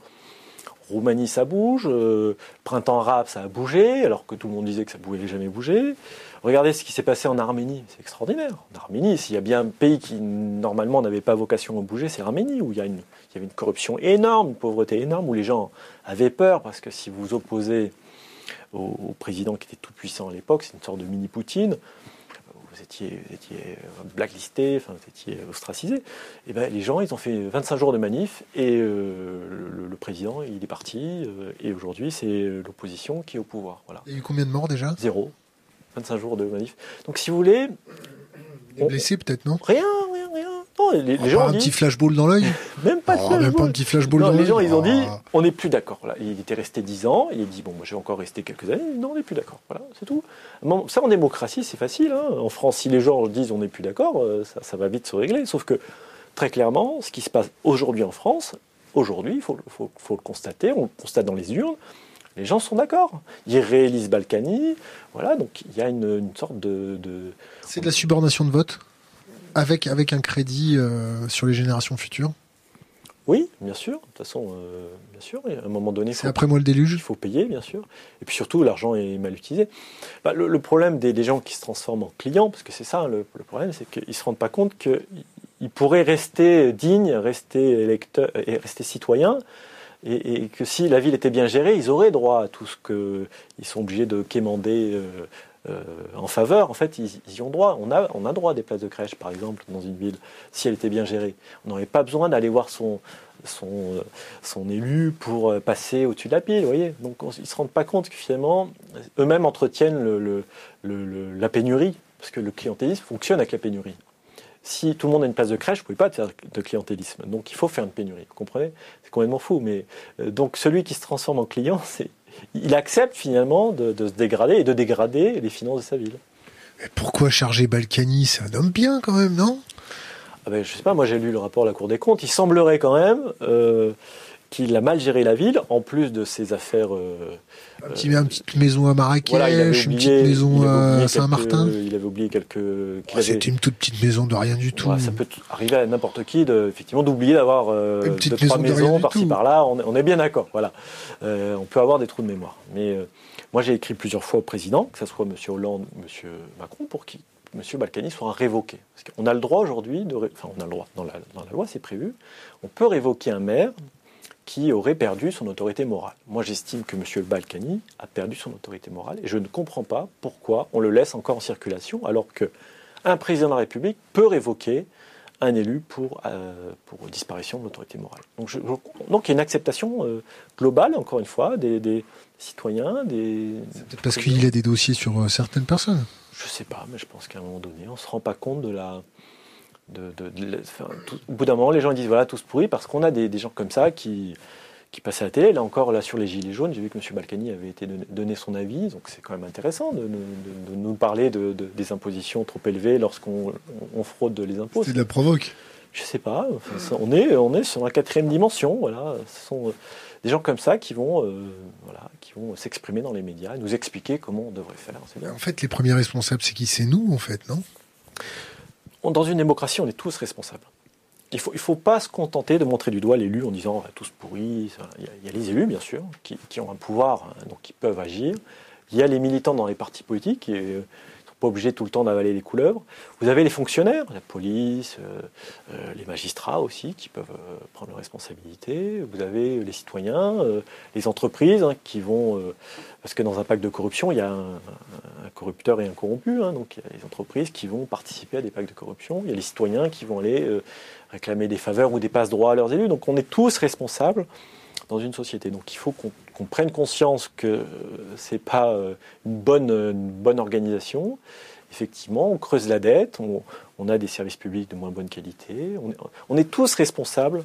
Roumanie, ça bouge. Euh, printemps arabe, ça a bougé, alors que tout le monde disait que ça ne pouvait jamais bouger. Regardez ce qui s'est passé en Arménie, c'est extraordinaire. En Arménie, s'il y a bien un pays qui normalement n'avait pas vocation à bouger, c'est l'Arménie, où il y, avait une corruption énorme, une pauvreté énorme, où les gens avaient peur, parce que si vous opposez au, président qui était tout puissant à l'époque, c'est une sorte de mini-Poutine, vous étiez, blacklisté, enfin, vous étiez ostracisé. Et eh ben, les gens, ils ont fait 25 jours de manif et euh, le, président, il est parti. Euh, et aujourd'hui, c'est l'opposition qui est au pouvoir. Voilà. Il y a eu combien de morts déjà? Zéro. 25 jours de manif. Donc, si vous voulez. Des blessés, peut-être, non? Rien, rien, rien. Non, les, oh, gens un petit flashball dans l'œil? Même pas oh, Même pas un petit flashball dans l'œil Les gens, ils ont dit ah. on n'est plus d'accord. Il était resté 10 ans. Il a dit bon, moi, je vais encore rester quelques années. Non, on n'est plus d'accord. Voilà, c'est tout. Ça, en démocratie, c'est facile. Hein. En France, si les gens disent on n'est plus d'accord, euh, ça, ça va vite se régler. Sauf que, très clairement, ce qui se passe aujourd'hui en France, aujourd'hui, il faut, faut, faut, le constater, on le constate dans les urnes, les gens sont d'accord. Ils réalisent Balkany. Voilà, donc il y a une, sorte de. C'est de la subordination de vote avec, avec un crédit euh, sur les générations futures? Oui, bien sûr. De toute façon, euh, bien sûr. À un moment donné. C'est après moi le déluge? Il faut payer, bien sûr. Et puis surtout, l'argent est mal utilisé. Bah, le, problème des, gens qui se transforment en clients, parce que c'est ça le, problème, c'est qu'ils ne se rendent pas compte qu'ils pourraient rester dignes, rester électeurs et rester citoyens et, que si la ville était bien gérée, ils auraient droit à tout ce qu'ils sont obligés de quémander euh, euh, en faveur. En fait, ils, y ont droit. On a, on a droit à des places de crèche, par exemple, dans une ville, si elle était bien gérée. On n'aurait pas besoin d'aller voir son, son, euh, son élu pour passer au-dessus de la pile, vous voyez. Donc ils ne se rendent pas compte que finalement, eux-mêmes entretiennent la pénurie, parce que le clientélisme fonctionne avec la pénurie. Si tout le monde a une place de crèche, vous ne pouvez pas faire de clientélisme. Donc il faut faire une pénurie. Vous comprenez? C'est complètement fou. Mais euh, donc celui qui se transforme en client, c'est il accepte finalement de, se dégrader et de dégrader les finances de sa ville. Mais pourquoi charger Balkany? C'est un homme bien quand même, non? Ah ben, Je sais pas, moi j'ai lu le rapport de la Cour des comptes. Il semblerait quand même euh, qu'il a mal géré la ville, en plus de ses affaires. Euh, un petit, une petite maison à Marrakech, une petite maison à Saint-Martin. Il avait oublié quelques. C'était une toute petite maison de rien du tout. ça peut arriver à n'importe qui, de, effectivement, d'oublier d'avoir euh, deux, trois maisons par-ci par-là. On, est bien d'accord. Voilà. Euh, on peut avoir des trous de mémoire. Mais euh, moi, j'ai écrit plusieurs fois au président, que ce soit M. Hollande ou M. Macron, pour qu'il M. Balkany soit révoqué. Parce qu'on a le droit aujourd'hui, de, enfin on a le droit, dans la, dans la loi c'est prévu, on peut révoquer un maire qui aurait perdu son autorité morale. Moi, j'estime que M. Balkany a perdu son autorité morale et je ne comprends pas pourquoi on le laisse encore en circulation alors qu'un président de la République peut révoquer un élu pour, euh, pour disparition de l'autorité morale. Donc, donc, il y a une acceptation euh, globale, encore une fois, des, citoyens, des... peut-être parce qu'il a des dossiers sur euh, certaines personnes. Je ne sais pas, mais je pense qu'à un moment donné, on ne se rend pas compte de la au bout d'un moment, les gens disent voilà, tous pourris, parce qu'on a des, gens comme ça qui, qui passent à la télé. Là encore, là sur les Gilets jaunes, j'ai vu que M. Balkany avait été donné, son avis, donc c'est quand même intéressant de, nous parler de, des impositions trop élevées lorsqu'on fraude les impôts. C'est de la provoque Je sais pas. on, est, on est sur la quatrième dimension. Voilà. Ce sont euh, des gens comme ça qui vont, euh, voilà, qui vont s'exprimer dans les médias, nous expliquer comment on devrait faire. En fait, les premiers responsables, c'est qui? C'est nous, en fait, non? Dans une démocratie, on est tous responsables. Il ne faut, il faut pas se contenter de montrer du doigt l'élu en disant tous pourris. Il y, a, les élus, bien sûr, qui, ont un pouvoir, hein, donc qui peuvent agir. Il y a les militants dans les partis politiques, sont pas obligés tout le temps d'avaler les couleuvres. Vous avez les fonctionnaires, la police, euh, euh, les magistrats aussi, qui peuvent euh, prendre leurs responsabilités. Vous avez les citoyens, les entreprises hein, qui vont. parce que dans un pacte de corruption, il y a un, corrupteur et un corrompu. Hein. donc il y a les entreprises qui vont participer à des pactes de corruption. Il y a les citoyens qui vont aller réclamer des faveurs ou des passe-droits à leurs élus. Donc on est tous responsables dans une société. Donc il faut qu'on prenne conscience que euh, ce n'est pas euh, une bonne, bonne organisation. Effectivement, on creuse la dette, on, a des services publics de moins bonne qualité. On est, tous responsables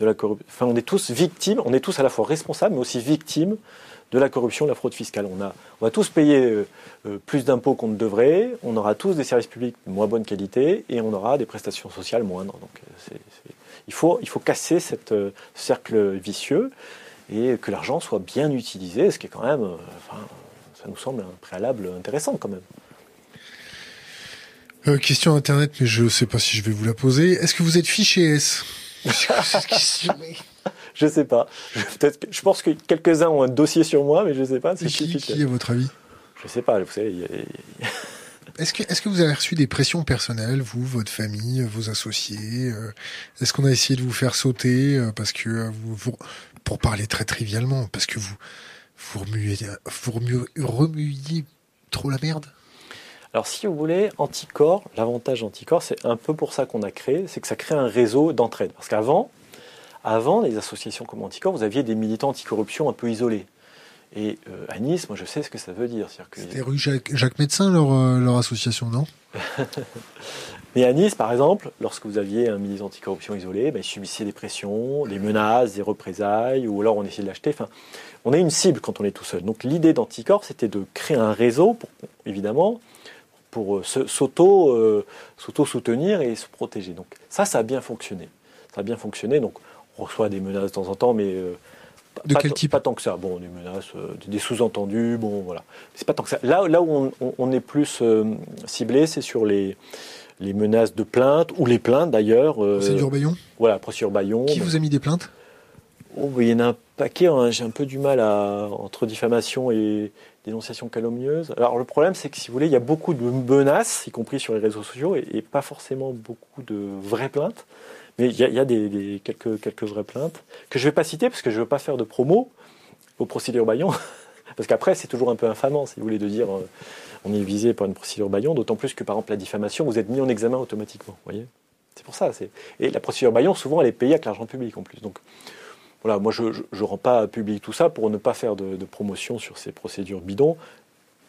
de la corruption. Enfin, on est tous victimes, on est tous à la fois responsables, mais aussi victimes de la corruption, de la fraude fiscale. On, a, on va tous payer euh, euh, plus d'impôts qu'on ne devrait, on aura tous des services publics de moins bonne qualité et on aura des prestations sociales moindres. Donc, euh, il, faut, il faut casser cette, ce cercle vicieux. Et que l'argent soit bien utilisé, ce qui est quand même, ça nous semble un préalable intéressant quand même. question internet, mais je ne sais pas si je vais vous la poser. Est-ce que vous êtes fiché S? Je sais pas. Je, je pense que quelques-uns ont un dossier sur moi, mais je sais pas. Si qui, qui, à votre avis? Je sais pas. Vous savez. Est-ce que, est-ce que vous avez reçu des pressions personnelles, vous, votre famille, vos associés? Euh, Est-ce qu'on a essayé de vous faire sauter euh, parce que euh, vous, pour parler très trivialement, parce que vous vous remuez, trop la merde alors si vous voulez, Anticorps, l'avantage d'Anticorps, c'est un peu pour ça qu'on a créé, c'est que ça crée un réseau d'entraide. Parce qu'avant, avant les associations comme Anticorps, vous aviez des militants anticorruption un peu isolés. Et euh, à Nice, moi je sais ce que ça veut dire. C'était rue Jacques, Médecin, leur, euh, leur association, non? Mais à Nice, par exemple, lorsque vous aviez un militant anticorruption isolé, ben, il subissait des pressions, des menaces, des représailles, ou alors on essayait de l'acheter. Enfin, on est une cible quand on est tout seul. Donc l'idée d'Anticorps, c'était de créer un réseau, pour, évidemment, pour euh, s'auto-soutenir et se protéger. Donc ça, ça a bien fonctionné. Ça a bien fonctionné. Donc on reçoit des menaces de temps en temps, mais de quel type Pas tant que ça. Bon, des menaces, euh, des sous-entendus, bon, voilà. C'est pas tant que ça. Là, là où on, est plus euh, ciblé, c'est sur les, les menaces de plainte, ou les plaintes d'ailleurs. Euh, procédure Bayon Voilà, procédure Bayon. Qui vous a mis des plaintes? Oh, Il y en a un paquet, hein. j'ai un peu du mal à, entre diffamation et dénonciation calomnieuse. Alors le problème, c'est que si vous voulez, il y a beaucoup de menaces, y compris sur les réseaux sociaux, et pas forcément beaucoup de vraies plaintes. Mais il y a, des, quelques, quelques vraies plaintes que je ne vais pas citer parce que je ne veux pas faire de promo aux procédures Bayon. parce qu'après, c'est toujours un peu infamant, si vous voulez, de dire euh, on est visé par une procédure Bayon, d'autant plus que par exemple la diffamation, vous êtes mis en examen automatiquement. voyez C'est pour ça. Et la procédure Bayon, souvent, elle est payée avec l'argent public en plus. Donc voilà, moi, je ne rends pas public tout ça pour ne pas faire de, promotion sur ces procédures bidons.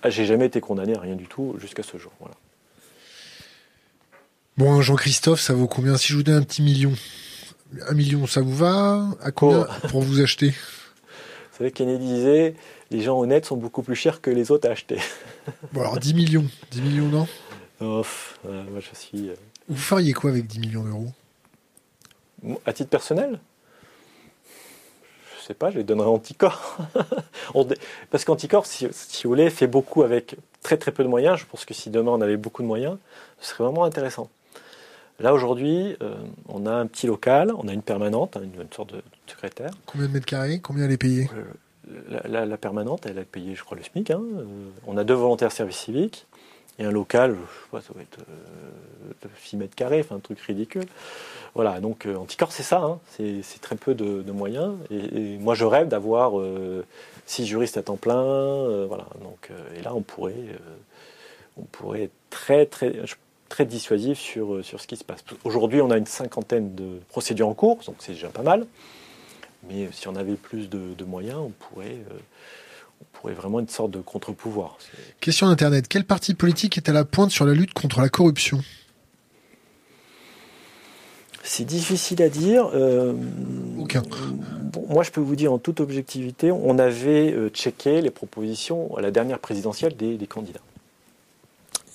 Ah, j'ai jamais été condamné à rien du tout jusqu'à ce jour. Voilà. Bon, Jean-Christophe, ça vaut combien Si je vous donne un petit million, un million, ça vous va À combien oh. pour vous acheter Vous savez, Kennedy disait les gens honnêtes sont beaucoup plus chers que les autres à acheter. bon, alors 10 millions. 10 millions, non oh, Moi, je suis. Euh, vous feriez quoi avec 10 millions d'euros À titre personnel? Je sais pas, je les donnerais à Anticorps. Parce qu'Anticorps, si, si, vous voulez, fait beaucoup avec très très peu de moyens. Je pense que si demain on avait beaucoup de moyens, ce serait vraiment intéressant. Là, aujourd'hui, euh, on a un petit local, on a une permanente, hein, une, sorte de secrétaire. Combien de mètres carrés Combien elle est payée? Euh, la, permanente, elle a payé, je crois, le SMIC. Hein. Euh, on a deux volontaires service civique et un local, je sais pas, ça va être 6 mètres carrés, enfin un truc ridicule. Voilà, donc Anticorps, c'est ça, hein. c'est très peu de, moyens. Et, moi, je rêve d'avoir six juristes à temps plein. voilà, donc, et là, on pourrait, on pourrait être très, très très dissuasif sur, euh, sur ce qui se passe. Aujourd'hui, on a une cinquantaine de procédures en cours, donc c'est déjà pas mal. Mais si on avait plus de, moyens, on pourrait, euh, on pourrait vraiment une sorte de contre-pouvoir. Question Internet. Quel parti politique est à la pointe sur la lutte contre la corruption? C'est difficile à dire. Euh, Aucun. moi, je peux vous dire en toute objectivité, on avait checké les propositions à la dernière présidentielle des candidats.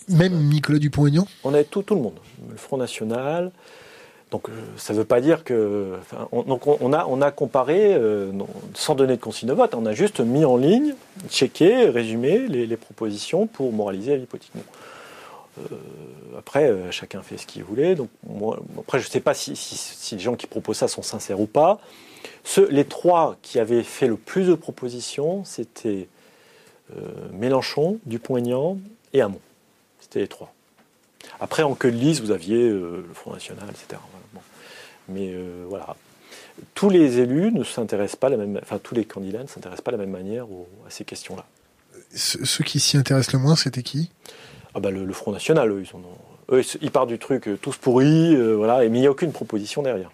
Même Nicolas Dupont-Aignan? On a tout, le monde. Le Front National. Donc euh, ça ne veut pas dire que. on, a, comparé, euh, sans donner de consigne de vote, on a juste mis en ligne, checké, résumé les, propositions pour moraliser politique. Euh, après, chacun fait ce qu'il voulait. Après, je ne sais pas si, si, les gens qui proposent ça sont sincères ou pas. les trois qui avaient fait le plus de propositions, c'était Mélenchon, Dupont-Aignan et Hamon. C'était les trois. Après, en queue de liste, vous aviez euh, le Front National, etc. Mais euh, voilà. Tous les élus ne s'intéressent pas la même, enfin tous les candidats ne s'intéressent pas de la même manière à ces questions-là. Ceux qui s'y intéressent le moins, c'était qui? Ah bah le, Front National, eux, ils, sont, eux, ils partent du truc euh, tous pourris, voilà, mais il n'y a aucune proposition derrière.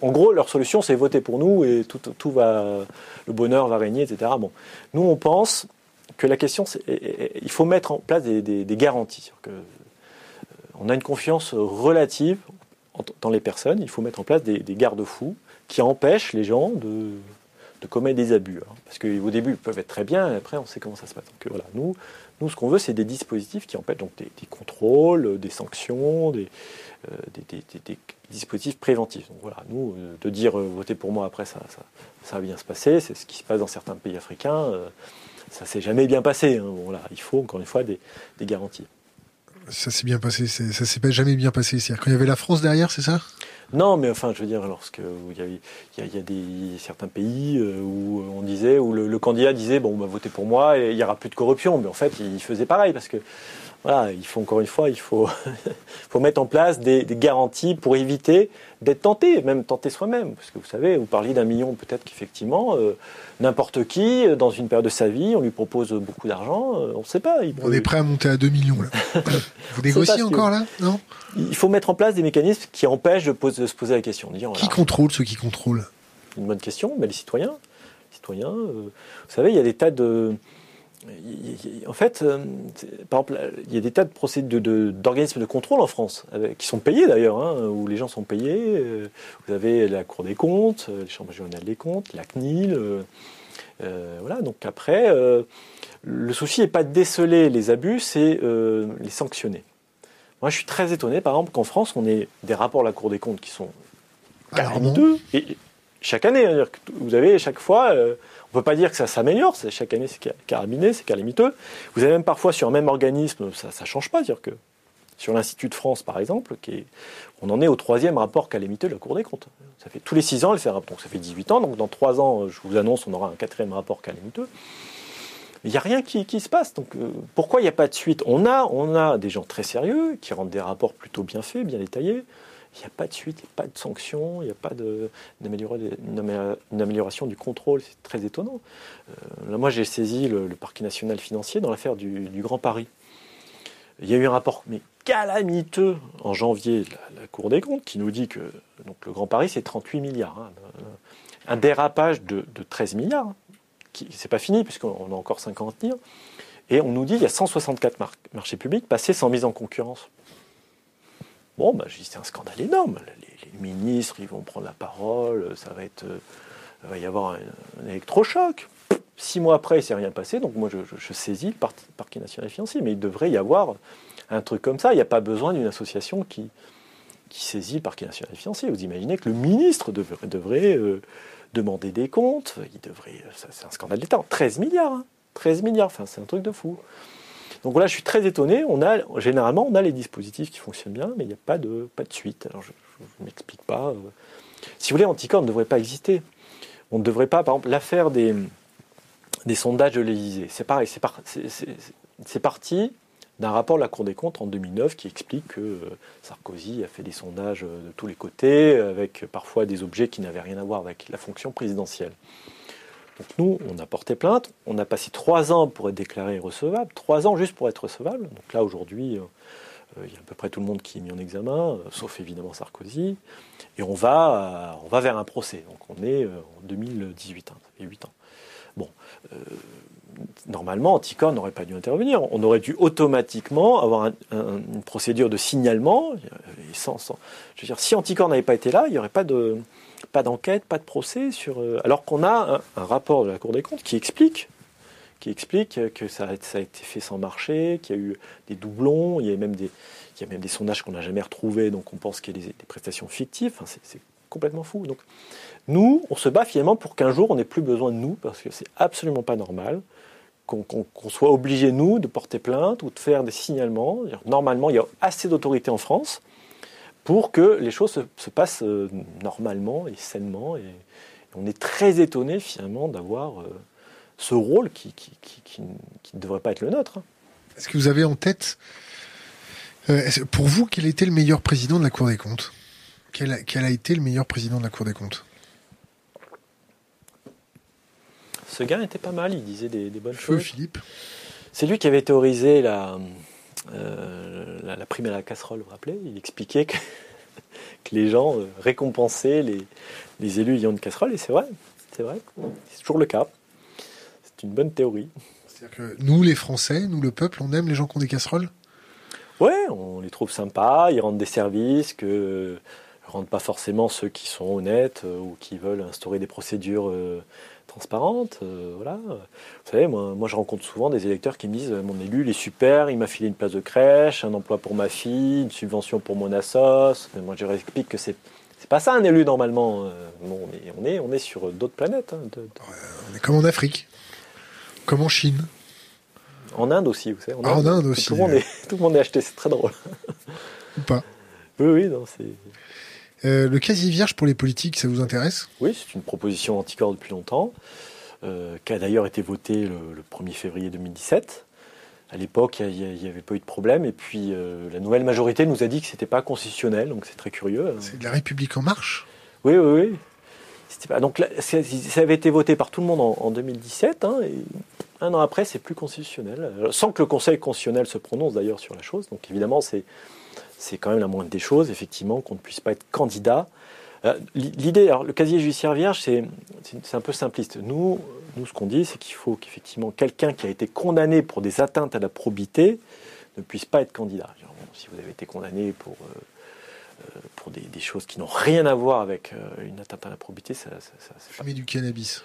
En gros, leur solution, c'est voter pour nous et tout, tout, va, le bonheur va régner, etc. Bon, nous, on pense que la question, c'est il faut mettre en place des, garanties. Que, euh, on a une confiance relative dans les personnes, il faut mettre en place des, garde-fous qui empêchent les gens de, commettre des abus. Hein. parce qu'au début, ils peuvent être très bien, et après, on sait comment ça se passe. Donc voilà, nous, nous ce qu'on veut, c'est des dispositifs qui empêchent donc des, contrôles, des sanctions, des, dispositifs préventifs. Donc voilà, nous, de dire votez pour moi, après, ça, va bien se passer, c'est ce qui se passe dans certains pays africains. Ça s'est jamais bien passé. Hein. Bon, il faut encore une fois des garanties ça s'est bien passé. Ça s'est pas jamais bien passé. C'est-à-dire quand il y avait la France derrière, c'est ça? Non, mais enfin, je veux dire, lorsque il y, a, il y a des certains pays euh, où on disait, où le, candidat disait, bon, bah, votez pour moi et il y aura plus de corruption. Mais en fait, il faisait pareil parce que voilà, il faut encore une fois, il faut, faut mettre en place des, garanties pour éviter d'être tenté, même tenté soi-même. Parce que vous savez, vous parliez d'un million, peut-être qu'effectivement, euh, n'importe qui, dans une période de sa vie, on lui propose beaucoup d'argent, euh, on ne sait pas. On est prêt à monter à 2 millions, là. vous négociez encore, là? Non? Il faut mettre en place des mécanismes qui empêchent de, se poser la question. qui contrôle ceux qui contrôlent? Une bonne question, mais les citoyens. Les citoyens, euh, vous savez, il y a des tas de en fait, euh, par exemple, il y a des tas de procédures d'organismes de, contrôle en France, qui sont payés d'ailleurs, hein, où les gens sont payés. Euh, vous avez la Cour des comptes, euh, les chambres régionales des comptes, la CNIL. voilà, donc après, le souci n'est pas de déceler les abus, c'est les sanctionner. Moi, je suis très étonné, par exemple, qu'en France, on ait des rapports de la Cour des comptes qui sont calamiteux. Et chaque année, hein, vous avez chaque fois on ne peut pas dire que ça s'améliore, chaque année c'est carabiné, c'est calamiteux. Vous avez même parfois sur un même organisme, ça ne change pas, dire que sur l'Institut de France par exemple, on en est au troisième rapport calamiteux de la Cour des comptes. Ça fait tous les six ans, donc ça fait 18 ans, donc dans trois ans, je vous annonce, on aura un quatrième rapport calamiteux. Il n'y a rien qui, se passe. Donc euh, pourquoi il n'y a pas de suite? On a des gens très sérieux qui rendent des rapports plutôt bien faits, bien détaillés il n'y a pas de suite, il n'y a pas de sanction, il n'y a pas d'amélioration du contrôle. C'est très étonnant. Euh, là, moi, j'ai saisi le, parquet national financier dans l'affaire du, Grand Paris. Il y a eu un rapport mais calamiteux en janvier la, Cour des comptes qui nous dit que donc, le Grand Paris, c'est 38 milliards. Hein. un dérapage de, 13 milliards. Hein, qui c'est pas fini puisqu'on a encore 50 milliards. Et on nous dit qu'il y a 164 marchés publics passés sans mise en concurrence. Bon, bah, c'est un scandale énorme. Les, ministres, ils vont prendre la parole, ça va être, euh, va y avoir un, électrochoc. Six mois après, il ne s'est rien passé, donc moi je, saisis le parquet national financier, mais il devrait y avoir un truc comme ça. Il n'y a pas besoin d'une association qui, qui saisit le parquet national financier. Vous imaginez que le ministre devrait, euh, demander des comptes, il devrait, c'est un scandale d'État. 13 milliards, 13 hein. milliards, enfin, c'est un truc de fou. Donc voilà, je suis très étonné. On a, généralement, on a les dispositifs qui fonctionnent bien, mais il n'y a pas de, pas de suite. Alors je ne m'explique pas. Euh. Si vous voulez, Anticorps ne devrait pas exister. On ne devrait pas, par exemple, l'affaire des, des sondages de l'Élysée. C'est pareil, c'est parti d'un rapport de la Cour des comptes en 2009 qui explique que euh, Sarkozy a fait des sondages euh, de tous les côtés, avec parfois des objets qui n'avaient rien à voir avec la fonction présidentielle. Donc nous, on a porté plainte, on a passé trois ans pour être déclaré recevable, trois ans juste pour être recevable. Donc là, aujourd'hui, euh, euh, il y a à peu près tout le monde qui est mis en examen, euh, sauf évidemment Sarkozy. Et on va, vers un procès. Donc on est en 2018, hein, ça fait huit ans. Bon, normalement, Anticor n'aurait pas dû intervenir. On aurait dû automatiquement avoir une procédure de signalement. je veux dire, si Anticor n'avait pas été là, il n'y aurait pas de pas d'enquête, pas de procès sur. Euh, alors qu'on a un, rapport de la Cour des comptes qui explique, explique que ça a, été fait sans marché, qu'il y a eu des doublons, il y a même des, sondages qu'on n'a jamais retrouvés, donc on pense qu'il y a des, prestations fictives. C'est complètement fou. Donc, nous, on se bat finalement pour qu'un jour on n'ait plus besoin de nous, parce que c'est absolument pas normal qu'on soit obligé, nous, de porter plainte ou de faire des signalements. Normalement, il y a assez d'autorités en France pour que les choses se, passent euh, normalement et sainement. Et, on est très étonné finalement d'avoir euh, ce rôle qui, ne devrait pas être le nôtre. Hein. Est-ce que vous avez en tête, euh, pour vous, quel était le meilleur président de la Cour des comptes? Quel a, été le meilleur président de la Cour des comptes? Ce gars était pas mal, il disait des, bonnes Feu choses. Philippe. C'est lui qui avait théorisé la, euh, la, prime à la casserole, vous vous rappelez Il expliquait que, les gens euh, récompensaient les, élus ayant une casserole, et c'est vrai, c'est vrai, c'est toujours le cas. C'est une bonne théorie. C'est-à-dire que nous, les Français, nous, le peuple, on aime les gens qui ont des casseroles? Ouais, on les trouve sympas, ils rendent des services, que rendent pas forcément ceux qui sont honnêtes ou qui veulent instaurer des procédures transparente. Euh, voilà. Vous savez, moi, moi, je rencontre souvent des électeurs qui me disent Mon élu, il est super, il m'a filé une place de crèche, un emploi pour ma fille, une subvention pour mon assos. Mais moi, je leur explique que c'est. C'est pas ça un élu normalement. Euh, bon, on, est, on, est, on est sur d'autres planètes. Hein, on est comme en Afrique, comme en Chine. En Inde aussi, vous savez. En, ah, en Inde aussi. Tout le, monde est, tout le monde est acheté, c'est très drôle. Ou pas. Oui, oui, non, c'est. Euh, le casier vierge pour les politiques, ça vous intéresse? Oui, c'est une proposition anticorps depuis longtemps, euh, qui a d'ailleurs été votée le, 1er février 2017. À l'époque, il n'y avait pas eu de problème, et puis euh, la nouvelle majorité nous a dit que ce n'était pas constitutionnel, donc c'est très curieux. Hein. C'est de la République en marche? Oui, oui, oui. Pas... Donc ça avait été voté par tout le monde en, 2017, hein, et un an après, c'est plus constitutionnel, sans que le Conseil constitutionnel se prononce d'ailleurs sur la chose. Donc évidemment, c'est c'est quand même la moindre des choses, effectivement, qu'on ne puisse pas être candidat. Euh, l'idée, alors le casier judiciaire vierge, c'est un peu simpliste. Nous, nous ce qu'on dit, c'est qu'il faut qu'effectivement quelqu'un qui a été condamné pour des atteintes à la probité ne puisse pas être candidat. si vous avez été condamné pour, euh, euh, pour des, choses qui n'ont rien à voir avec une atteinte à la probité, ça, ça, ça du cannabis.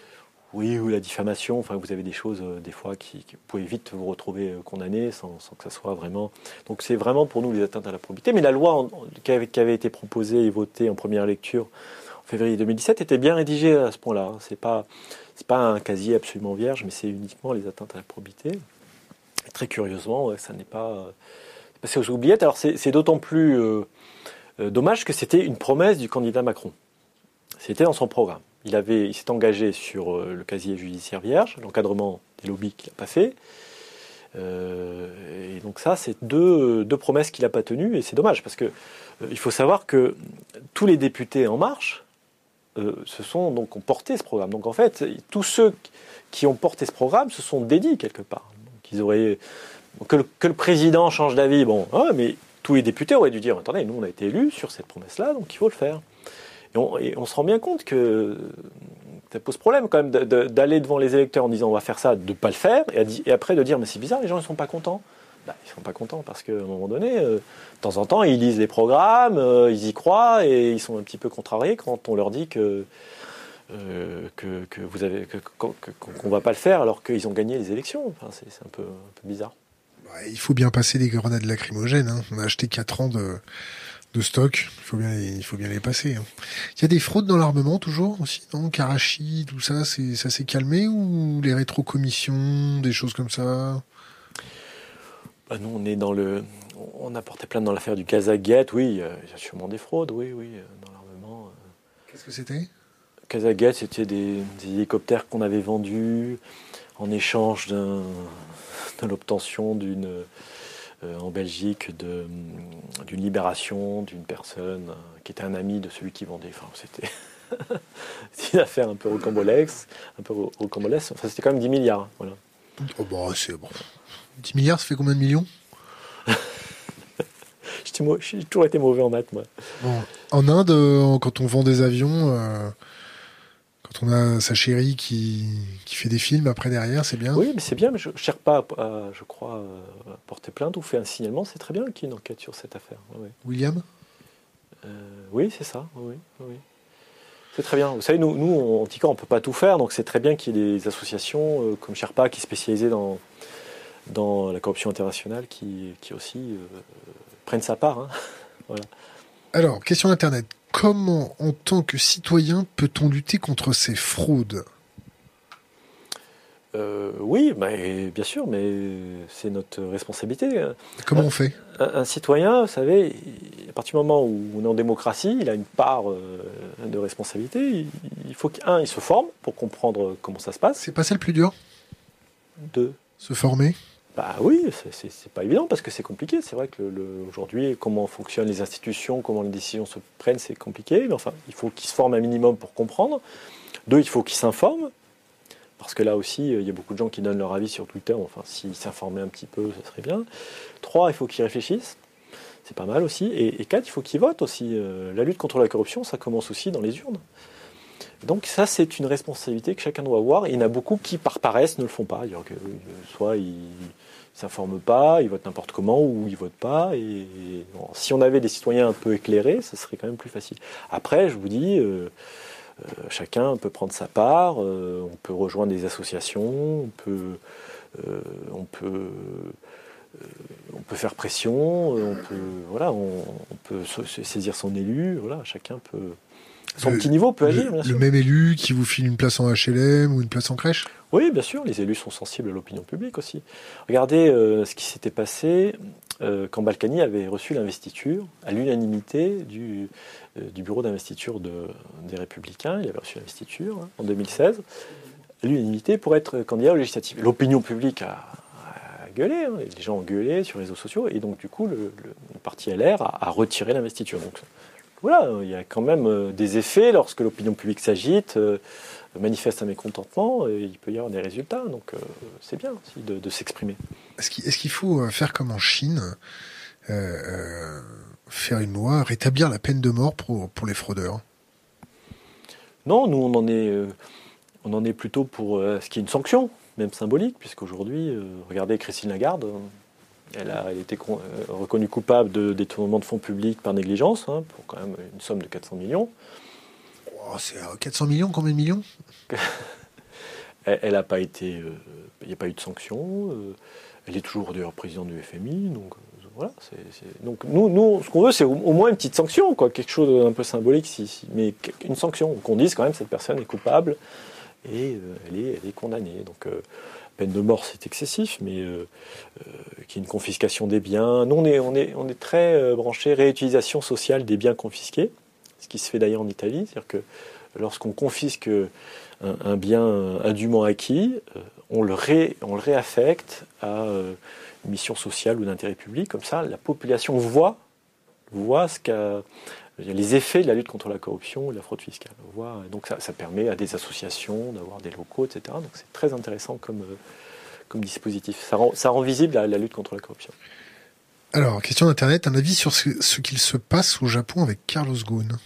Oui, ou la diffamation. Enfin, vous avez des choses euh, des fois qui, vous pouvez vite vous retrouver euh, condamné sans, que ça soit vraiment. Donc c'est vraiment pour nous les atteintes à la probité. Mais la loi qui, avait, été proposée et votée en première lecture en février 2017 était bien rédigée à ce point-là. C'est pas c'est pas un casier absolument vierge, mais c'est uniquement les atteintes à la probité. Très curieusement, ça n'est pas passé aux oubliettes. Alors c'est d'autant plus euh, dommage que c'était une promesse du candidat Macron. C'était dans son programme. Il, s'est engagé sur euh, le casier judiciaire vierge, l'encadrement des lobbies qu'il n'a pas fait. Euh, et donc ça, c'est deux, promesses qu'il n'a pas tenues, et c'est dommage, parce qu'il euh, il faut savoir que tous les députés En Marche se sont donc ont porté ce programme. Donc en fait, tous ceux qui ont porté ce programme se sont dédiés quelque part. ils auraient que le, que le, président change d'avis, bon, mais tous les députés auraient dû dire attendez, nous on a été élus sur cette promesse-là, donc il faut le faire. Et on, se rend bien compte que ça pose problème quand même d'aller devant les électeurs en disant on va faire ça, de ne pas le faire, et, après de dire mais c'est bizarre, les gens ne sont pas contents. Bah, ils ne sont pas contents parce qu'à un moment donné, euh, de temps en temps, ils lisent les programmes, euh, ils y croient et ils sont un petit peu contrariés quand on leur dit que, euh, que, vous qu'on ne va pas le faire alors qu'ils ont gagné les élections. Enfin, c'est un peu, bizarre. Bah, il faut bien passer les grenades lacrymogènes. Hein. On a acheté 4 ans de, de stock. Il faut bien, il faut bien les passer. Hein. Il y a des fraudes dans l'armement toujours aussi, non? Karachi, tout ça, c'est ça s'est calmé ou les rétrocommissions, des choses comme ça? Bah Nous, on est dans le, on a porté plainte dans l'affaire du Kazaguet. Oui, il y a sûrement des fraudes, oui, oui, euh, dans l'armement. Euh. Qu'est-ce que c'était? Kazaguet, c'était des, hélicoptères qu'on avait vendus en échange de l'obtention d'une euh, en Belgique d'une libération d'une personne euh, qui était un ami de celui qui vendait. Enfin, c'était une affaire un peu rocambolesque, un peu rocambolesque. Enfin, c'était quand même 10 milliards. Voilà. Oh bah, c'est bon. 10 milliards, ça fait combien de millions J'ai toujours été mauvais en maths, moi. En Inde, euh, quand on vend des avions, quand on a sa chérie qui, qui fait des films après derrière, c'est bien. Oui, mais c'est bien, mais je ne cherche pas à, je crois, à porter plainte ou faire un signalement. C'est très bien qu'il y ait une enquête sur cette affaire. William? Euh, Oui, c'est ça. Oui, oui. C'est très bien. Vous savez, nous, nous en Anticor, on ne peut pas tout faire, donc c'est très bien qu'il y ait des associations euh, comme Sherpa qui est spécialisée dans, dans la corruption internationale qui, qui aussi euh, prennent sa part. Hein. voilà. Alors, question Internet comment, en tant que citoyen, peut-on lutter contre ces fraudes? Euh, oui, bien sûr, mais c'est notre responsabilité. Comment on fait? Un, citoyen, vous savez, à partir du moment où on est en démocratie, il a une part euh, de responsabilité. Il, faut qu'un, il se forme pour comprendre comment ça se passe. C'est pas ça le plus dur? Deux. Se former? Bah oui, c'est pas évident parce que c'est compliqué. C'est vrai que aujourd'hui, comment fonctionnent les institutions, comment les décisions se prennent, c'est compliqué. Mais enfin, il faut qu'ils se forment un minimum pour comprendre. Deux, il faut qu'ils s'informent. Parce que là aussi, il y a beaucoup de gens qui donnent leur avis sur Twitter. Enfin, s'ils s'informaient un petit peu, ce serait bien. Trois, il faut qu'ils réfléchissent. C'est pas mal aussi. Et, quatre, il faut qu'ils votent aussi. Euh, la lutte contre la corruption, ça commence aussi dans les urnes. Donc ça, c'est une responsabilité que chacun doit avoir. Il y en a beaucoup qui, par paresse, ne le font pas. Que, soit ils s'informent pas, ils votent n'importe comment, ou ils votent pas. Et, si on avait des citoyens un peu éclairés, ça serait quand même plus facile. Après, je vous dis, euh, euh, chacun peut prendre sa part. Euh, on peut rejoindre des associations, on peut, on peut on peut faire pression, on peut, voilà, on, peut saisir son élu, voilà, chacun peut, son petit niveau peut agir. Bien le même élu qui vous file une place en HLM ou une place en crèche Oui, bien sûr, les élus sont sensibles à l'opinion publique aussi. Regardez euh, ce qui s'était passé euh, quand Balkany avait reçu l'investiture à l'unanimité du, euh, du bureau d'investiture de, des Républicains. Il avait reçu l'investiture hein, en 2016 à l'unanimité pour être candidat aux législatives. L'opinion publique a, gueulé, hein, les gens ont gueulé sur les réseaux sociaux, et donc du coup, le, parti LR a, a retiré l'investiture. Donc voilà, il y a quand même euh, des effets lorsque l'opinion publique s'agite, euh, manifeste un mécontentement, et il peut y avoir des résultats. Donc euh, c'est bien aussi de, s'exprimer. Est-ce qu'il faut faire comme en Chine, faire une loi, rétablir la peine de mort pour, pour les fraudeurs? Non, nous on en est, on en est plutôt pour ce qui est une sanction, même symbolique, puisqu'aujourd'hui, regardez Christine Lagarde, elle a été euh, reconnue coupable de détournement de fonds publics par négligence, hein, pour quand même une somme de 400 millions. Oh, c'est 400 euh, millions Combien de millions? Elle n'a pas été. Euh, il n'y a pas eu de sanction. elle est toujours d'ailleurs présidente du FMI. Donc voilà. Donc nous, nous, ce qu'on veut, c'est au, moins une petite sanction, quoi, quelque chose d'un peu symbolique, si, mais une sanction. Qu'on dise quand même cette personne est coupable et elle, est, elle est condamnée. Donc peine de mort, c'est excessif, mais euh, euh, qui est une confiscation des biens. Nous, on est, on est, on est très euh, branché réutilisation sociale des biens confisqués, ce qui se fait d'ailleurs en Italie. C'est-à-dire que lorsqu'on confisque un, bien indûment acquis, on le, ré, on le réaffecte à une mission sociale ou d'intérêt public. Comme ça, la population voit, voit ce qu'a les effets de la lutte contre la corruption et la fraude fiscale. donc ça, permet à des associations d'avoir des locaux, etc. Donc c'est très intéressant comme, euh, comme dispositif. Ça rend, ça rend visible la, lutte contre la corruption. Alors, question d'Internet, un avis sur ce, qu'il se passe au Japon avec Carlos Ghosn?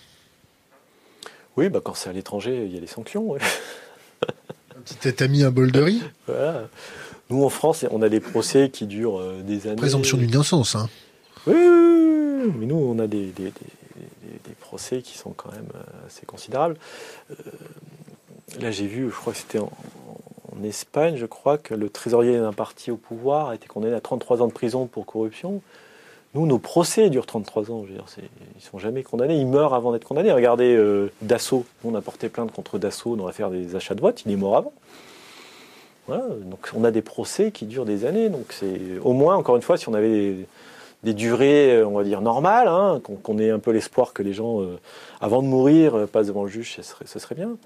Oui, bah quand c'est à l'étranger, il y a des sanctions. un petit ami un bol de riz? Voilà. Nous, en France, on a des procès qui durent euh, des années. Présomption d'innocence, hein oui, oui, mais nous, on a des des, procès qui sont quand même euh, assez considérables. Euh, là, j'ai vu, je crois que c'était en, Espagne, je crois que le trésorier d'un parti au pouvoir a été condamné à 33 ans de prison pour corruption. Nous, nos procès durent 33 ans. Je veux dire, ils sont jamais condamnés. Ils meurent avant d'être condamnés. Regardez euh, Dassault. On a porté plainte contre Dassault dans l'affaire des achats de votes. Il est mort avant. Donc, on a des procès qui durent des années. Donc, c'est au moins, encore une fois, si on avait des durées, euh, on va dire, normales, hein, qu'on ait un peu l'espoir que les gens, euh, avant de mourir, euh, passent devant le juge, ce serait, ce serait bien.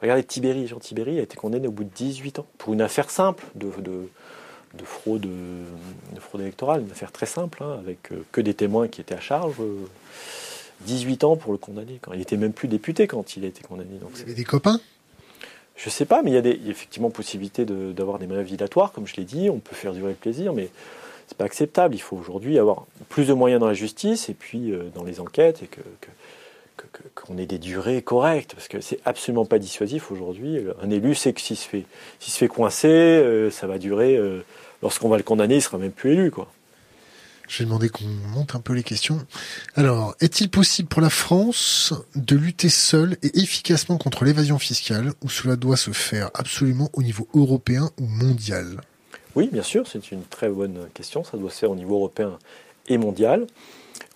Regardez Tibéri, Jean Tibéri a été condamné au bout de 18 ans pour une affaire simple de, de, de fraude, de fraude électorale, une affaire très simple, hein, avec que des témoins qui étaient à charge. 18 ans pour le condamner. Quand il était même plus député quand il a été condamné. Donc, Vous avez des copains? Je sais pas, mais il y a, des, effectivement possibilité d'avoir des manœuvres dilatoires, comme je l'ai dit. On peut faire durer le plaisir, mais c'est pas acceptable. Il faut aujourd'hui avoir plus de moyens dans la justice et puis euh, dans les enquêtes et que, qu'on ait des durées correctes parce que c'est absolument pas dissuasif aujourd'hui. Un élu sait que s'il se fait, s'il se fait coincer, euh, ça va durer. Euh, lorsqu'on va le condamner, il sera même plus élu, quoi. Je vais demander qu'on monte un peu les questions. Alors, est-il possible pour la France de lutter seule et efficacement contre l'évasion fiscale ou cela doit se faire absolument au niveau européen ou mondial? Oui, bien sûr, c'est une très bonne question. Ça doit se faire au niveau européen et mondial.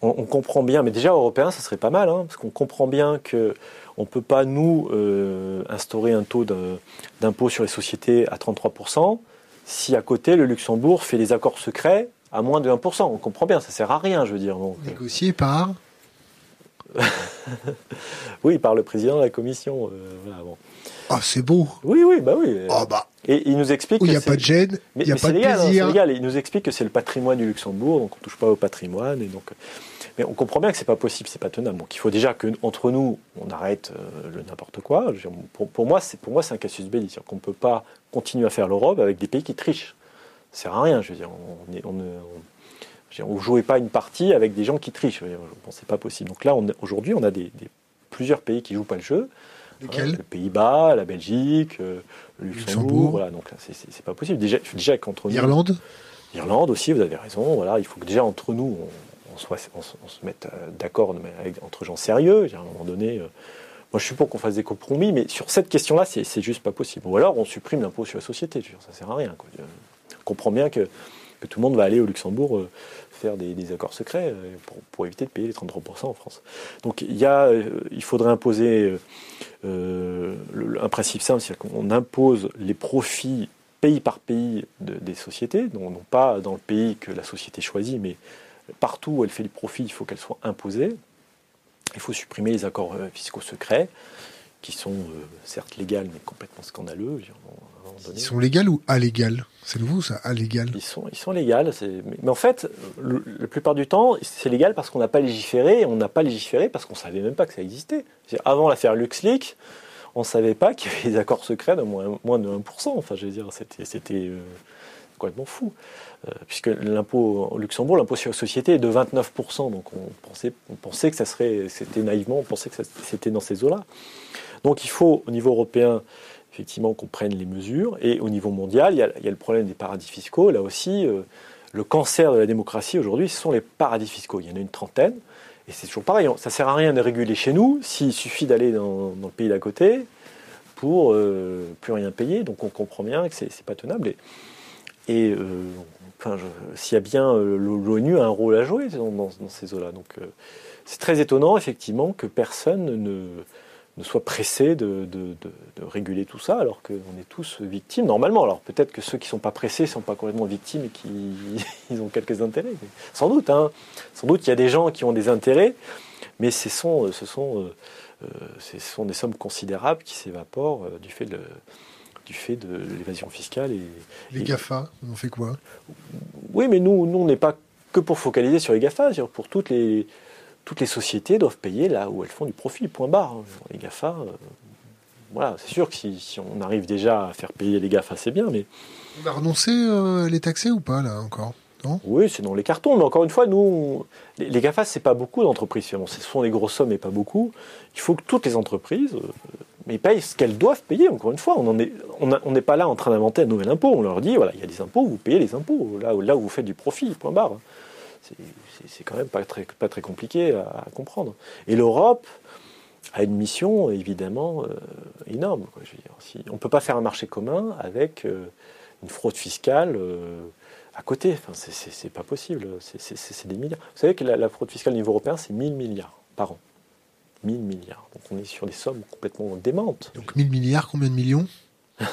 On, comprend bien, mais déjà européen, ça serait pas mal, hein, parce qu'on comprend bien que on ne peut pas, nous, euh, instaurer un taux d'impôt sur les sociétés à 33% si à côté, le Luxembourg fait des accords secrets à moins de 1%. On comprend bien, ça sert à rien, je veux dire. Donc, Négocié par Oui, par le président de la commission. Euh, voilà, bon. Ah, c'est beau. Oui, oui, bah oui. Ah, bah. Et il nous explique. Il n'y a pas de gêne, il n'y a pas de légal, hein, plaisir. légal. Il nous explique que c'est le patrimoine du Luxembourg, donc on ne touche pas au patrimoine. Et donc, mais on comprend bien que c'est pas possible, c'est pas tenable. Donc il faut déjà qu'entre nous, on arrête euh, le n'importe quoi. Pour, pour, moi, c'est pour moi c'est un casus belli, c'est-à-dire qu'on ne peut pas continuer à faire l'Europe avec des pays qui trichent. Ça sert à rien. Je veux dire, on, ne on, jouait pas une partie avec des gens qui trichent. Ce n'est pas possible. Donc là, aujourd'hui, on a des, plusieurs pays qui jouent pas le jeu Lesquels Les Pays-Bas, la Belgique, le Luxembourg. Luxembourg. Voilà, donc c'est- c'est c'est pas possible. Déjà, déjà qu'entre nous. L'Irlande L'Irlande aussi, vous avez raison. Voilà, il faut que déjà entre nous, on, on soit, on, se- on se mette euh, d'accord entre gens sérieux. Je À un moment donné, euh, moi je suis pour qu'on fasse des compromis, mais sur cette question-là, c'est c'est juste pas possible. Ou alors on supprime l'impôt sur la société. Je ça sert à rien. quoi. Euh, On comprend bien que, que tout le monde va aller au Luxembourg euh, des, accords secrets euh, pour, éviter de payer les 33% en France. Donc il, y a, euh, il faudrait imposer euh, un principe simple, c'est-à-dire qu'on impose les profits pays par pays de- des sociétés, non, non pas dans le pays que la société choisit, mais partout où elle fait du profit, il faut qu'elle soit imposée. Il faut supprimer les accords fiscaux secrets, qui sont certes légaux, mais complètement scandaleux. Moment donné. Ils sont légales ou allégales C'est nouveau ça, allégal. Ils sont, ils sont légales. Mais, en fait, le- la plupart du temps, c'est légal parce qu'on n'a pas légiféré. Et on n'a pas légiféré parce qu'on ne savait même pas que ça existait. Avant l'affaire LuxLeak, on ne savait pas qu'il y avait des accords secrets de moins, moins de 1%. Enfin, je veux dire, c'était euh, complètement fou. Euh, puisque l'impôt au Luxembourg, l'impôt sur les sociétés est de 29%. Donc on pensait, on pensait que ça serait, c'était naïvement, on pensait que c'était dans ces eaux-là. Donc il faut, au niveau européen, effectivement, qu'on prenne les mesures. Et au niveau mondial, il y a, le problème des paradis fiscaux. Là aussi, euh, le cancer de la démocratie aujourd'hui, ce sont les paradis fiscaux. Il y en a une trentaine. Et c'est toujours pareil. Ça sert à rien de réguler chez nous s'il suffit d'aller dans, le pays d'à côté pour euh, plus rien payer. Donc on comprend bien que c'est c'est pas tenable. Et, euh, enfin, s'il y a bien euh, l'ONU a un rôle à jouer dans, dans- ces eaux-là. Donc c'est très étonnant effectivement que personne ne, ne soit pressé de, de- de- de réguler tout ça, alors qu'on est tous victimes normalement. Alors peut-être que ceux qui ne sont pas pressés ne sont pas complètement victimes et qui ils ont quelques intérêts. Mais sans doute, hein. sans doute, il y a des gens qui ont des intérêts, mais ce sont, ce sont, euh, euh, ce sont des sommes considérables qui s'évaporent euh, du fait de, du fait de l'évasion fiscale et, Les GAFA, on en fait quoi? Oui, mais nous, nous on n'est pas que pour focaliser sur les GAFA. Pour toutes les, toutes les sociétés doivent payer là où elles font du profit, point barre. Les GAFA, euh, voilà, c'est sûr que si, si on arrive déjà à faire payer les GAFA, c'est bien, mais On a renoncé euh, à les taxer ou pas là encore? Oui, c'est dans les cartons. Mais encore une fois, nous, les, les GAFA, c'est pas beaucoup d'entreprises. finalement. Ce sont des grosses sommes, mais pas beaucoup. Il faut que toutes les entreprises euh, mais payent ce qu'elles doivent payer. Encore une fois, on n'est pas là en train d'inventer un nouvel impôt. On leur dit voilà, il y a des impôts, vous payez les impôts là où vous faites du profit. Point barre. C'est- quand même pas très, pas très compliqué à, à comprendre. Et l'Europe a une mission évidemment euh, énorme. Quoi, je veux dire. Si, on ne peut pas faire un marché commun avec euh, une fraude fiscale euh, à côté. Enfin, c'est- pas possible. C'est des milliards. Vous savez que la, la fraude fiscale au niveau européen, c'est 1000 milliards par an. 1000 milliards. Donc on est sur des sommes complètement démentes. Donc 1000 milliards, combien de millions?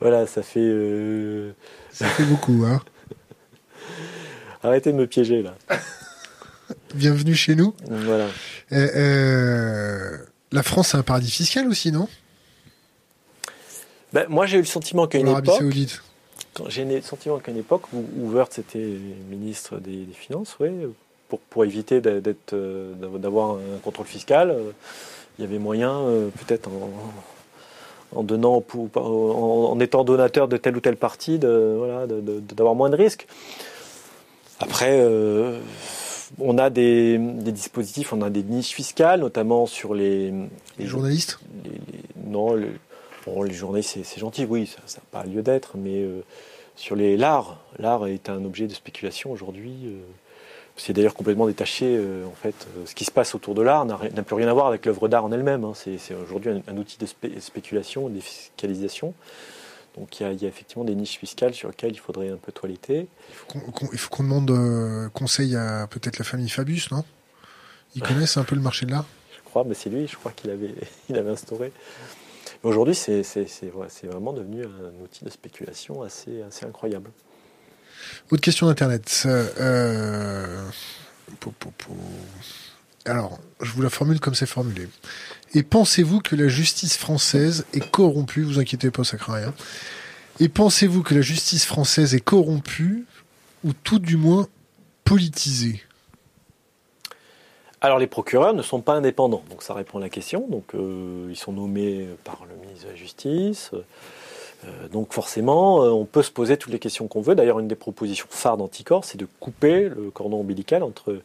Voilà, ça fait. euh, Ça fait beaucoup, hein Arrêtez de me piéger là. Bienvenue chez nous. Voilà. Euh, euh, la France, c'est un paradis fiscal aussi, non? Ben, moi, j'ai eu le sentiment qu'à une époque, Saoudite. j'ai eu le sentiment qu'à une époque où, où Wörth était ministre des, des Finances, ouais, pour, pour éviter d'être, d'avoir un contrôle fiscal, il y avait moyen, peut-être en, en donnant, pour- en, en étant donateur de tel ou tel parti, de, voilà, de- de- d'avoir moins de risques. Après, euh, on a des, des dispositifs, on a des niches fiscales, notamment sur les, Les journalistes les- les- non, le- bon, les journées, c'est c'est gentil, oui, ça n'a pas lieu d'être, mais euh, sur les l'art, l'art est un objet de spéculation aujourd'hui. euh, c'est d'ailleurs complètement détaché, euh, en fait. Euh, ce qui se passe autour de l'art n'a plus rien à voir avec l'œuvre d'art en elle-même. hein. C'est aujourd'hui un, un outil de spé- spéculation, de fiscalisation. Donc il y, a, il y a effectivement des niches fiscales sur lesquelles il faudrait un peu toiletter. Il faut qu'on- demande euh, conseil à peut-être la famille Fabius, non? Ils connaissent un peu le marché de l'art? Je crois, mais c'est lui, je crois qu'il avait, il avait instauré. Mais aujourd'hui, c'est c'est- c'est vrai- c'est vraiment devenu un outil de spéculation assez, assez incroyable. Autre question d'Internet. Euh, pou. Alors, je vous la formule comme c'est formulé. Et pensez-vous que la justice française est corrompue Vous inquiétez pas, ça craint rien. Et pensez-vous que la justice française est corrompue ou tout du moins politisée? Alors les procureurs ne sont pas indépendants, donc ça répond à la question. Donc euh, ils sont nommés par le ministre de la Justice. Euh, donc forcément, euh, on peut se poser toutes les questions qu'on veut. D'ailleurs, une des propositions phares d'Anticor, c'est de couper le cordon ombilical entre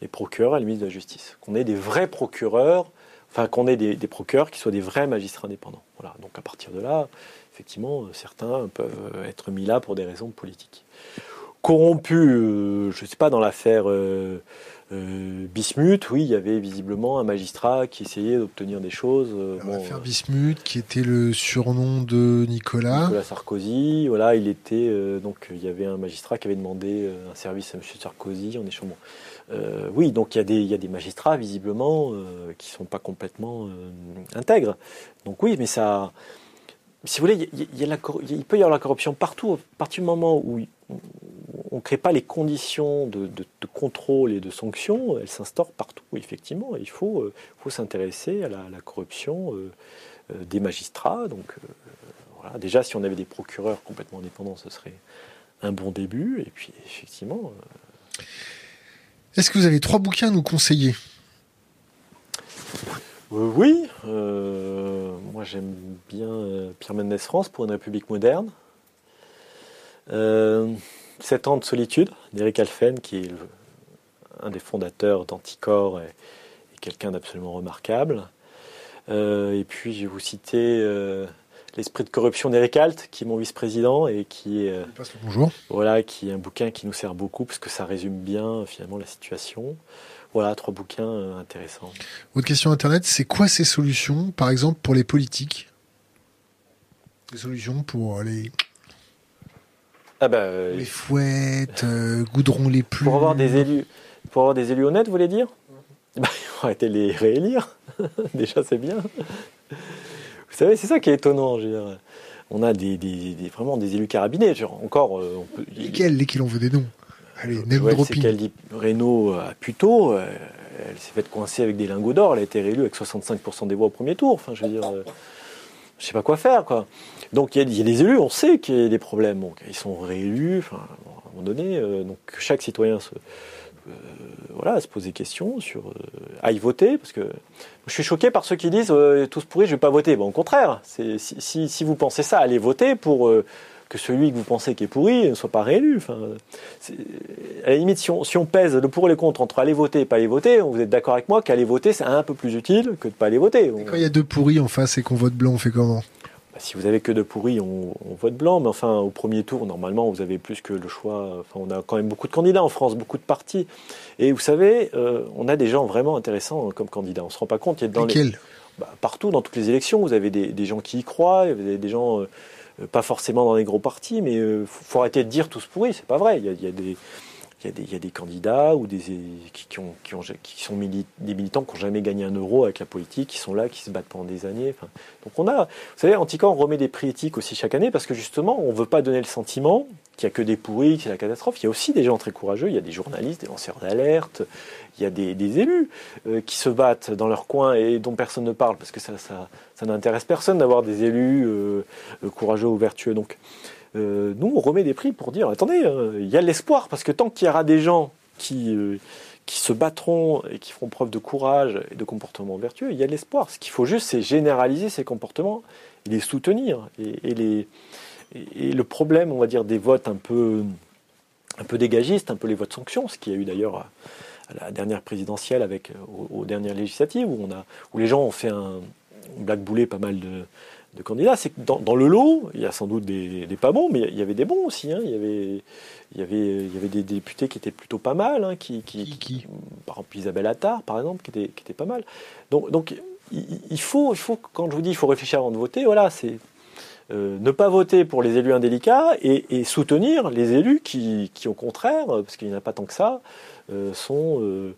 les procureurs à la ministre de la Justice. Qu'on ait des vrais procureurs, enfin qu'on ait des, procureurs qui soient des vrais magistrats indépendants. Voilà. Donc à partir de là, effectivement, certains peuvent être mis là pour des raisons politiques. Corrompus, euh, je ne sais pas, dans l'affaire euh, euh, Bismuth, oui, il y avait visiblement un magistrat qui essayait d'obtenir des choses. Euh, l'affaire Bismuth, qui était le surnom de Nicolas. Nicolas Sarkozy, voilà, il était donc il y avait un magistrat qui avait demandé un service à M. Sarkozy en échange. oui, donc il y, a des, il y a des magistrats visiblement qui sont pas complètement intègres. Donc oui, mais ça, si vous voulez, il, y a la, il peut y avoir la corruption partout. À partir du moment où on ne crée pas les conditions de, contrôle et de sanction, elles s'instaurent partout, effectivement. Il faut, euh, faut s'intéresser à la, corruption euh, euh, des magistrats. Donc, voilà. Déjà, si on avait des procureurs complètement indépendants, ce serait un bon début. Et puis, effectivement. Est-ce que vous avez trois bouquins à nous conseiller? Oui. moi, j'aime bien Pierre Mendès France pour une République moderne. Sept ans de solitude d'Eric Alphen, qui est un des fondateurs d'Anticor et, quelqu'un d'absolument remarquable. Euh, et puis, je vais vous citer euh, L'esprit de corruption d'Eric Alt, qui est mon vice-président et qui est, euh, bonjour. voilà, qui est un bouquin qui nous sert beaucoup parce que ça résume bien finalement la situation. Voilà, trois bouquins intéressants. Autre question Internet, c'est quoi ces solutions, par exemple, pour les politiques? Des solutions pour les ah bah, euh, les fouettes, euh, goudron les plumes. Pour avoir des élus, pour avoir des élus honnêtes, vous voulez dire? Bah, Il faut arrêter de les réélire. Déjà, c'est bien. Vous savez, c'est ça qui est étonnant. Je veux dire. On a des, des, vraiment des élus carabinés. Genre, encore, euh, on peut... Lesquels Lesquels on veut des noms? Allez, ouais, C'est qu'elle dit Renault à Puto. elle s'est faite coincer avec des lingots d'or. Elle a été réélue avec 65% des voix au premier tour. Enfin, je veux dire, je sais pas quoi faire, quoi. Donc il y, a des élus, on sait qu'il y a des problèmes. ils sont réélus, enfin, à un moment donné, euh, donc chaque citoyen se, euh, voilà, se pose des questions sur euh, aille voter, parce que je suis choqué par ceux qui disent tous pourris, je vais pas voter. Bon, au contraire, si, si, vous pensez ça, allez voter pour que celui que vous pensez qui est pourri ne soit pas réélu. Enfin, à la limite, si on, si on, pèse le pour et le contre entre aller voter et pas aller voter, vous êtes d'accord avec moi qu'aller voter, c'est un peu plus utile que de pas aller voter. Quand il y a deux pourris en face et qu'on vote blanc, on fait comment? Bah, si vous avez que de pourris, on, vote blanc, mais enfin, au premier tour, normalement, vous avez plus que le choix. Enfin, on a quand même beaucoup de candidats en France, beaucoup de partis. Et vous savez, euh, on a des gens vraiment intéressants comme candidats. On se rend pas compte. Il y a dans bah, Partout, dans toutes les élections, vous avez des, gens qui y croient, vous avez des gens, euh, pas forcément dans les gros partis, mais il euh, faut, arrêter de dire tous pourris, c'est pas vrai. Il y a, des candidats ou des, qui, qui, ont, sont des militants qui n'ont jamais gagné un euro avec la politique, qui sont là, qui se battent pendant des années. donc on a, vous savez, Anticor remet des prix éthiques aussi chaque année parce que justement, on ne veut pas donner le sentiment qu'il n'y a que des pourris, que c'est la catastrophe. Il y a aussi des gens très courageux, il y a des journalistes, des lanceurs d'alerte, il y a des, élus euh, qui se battent dans leur coin et dont personne ne parle parce que ça, n'intéresse personne d'avoir des élus euh, courageux ou vertueux. Donc, euh, nous, on remet des prix pour dire attendez, euh, il y a l'espoir, parce que tant qu'il y aura des gens qui, se battront et qui feront preuve de courage et de comportement vertueux, il y a l'espoir. Ce qu'il faut juste, c'est généraliser ces comportements et les soutenir. Et, les, et, le problème, on va dire, des votes un peu, un peu dégagistes, un peu les votes sanctions, ce qu'il y a eu d'ailleurs à, la dernière présidentielle, avec, aux, dernières législatives, où, on a, où les gens ont fait un blackboulé pas mal de de candidats, c'est que dans, le lot, il y a sans doute des, pas bons, mais il y avait des bons aussi. Hein. Il, y avait, il, y avait, il y avait des députés qui étaient plutôt pas mal, hein, qui, qui, par exemple Isabelle Attard, par exemple, qui était, qui était pas mal. Donc, donc il, faut, il faut, quand je vous dis il faut réfléchir avant de voter, voilà, c'est euh, ne pas voter pour les élus indélicats et, soutenir les élus qui, qui, au contraire, parce qu'il n'y en a pas tant que ça, euh, sont, euh,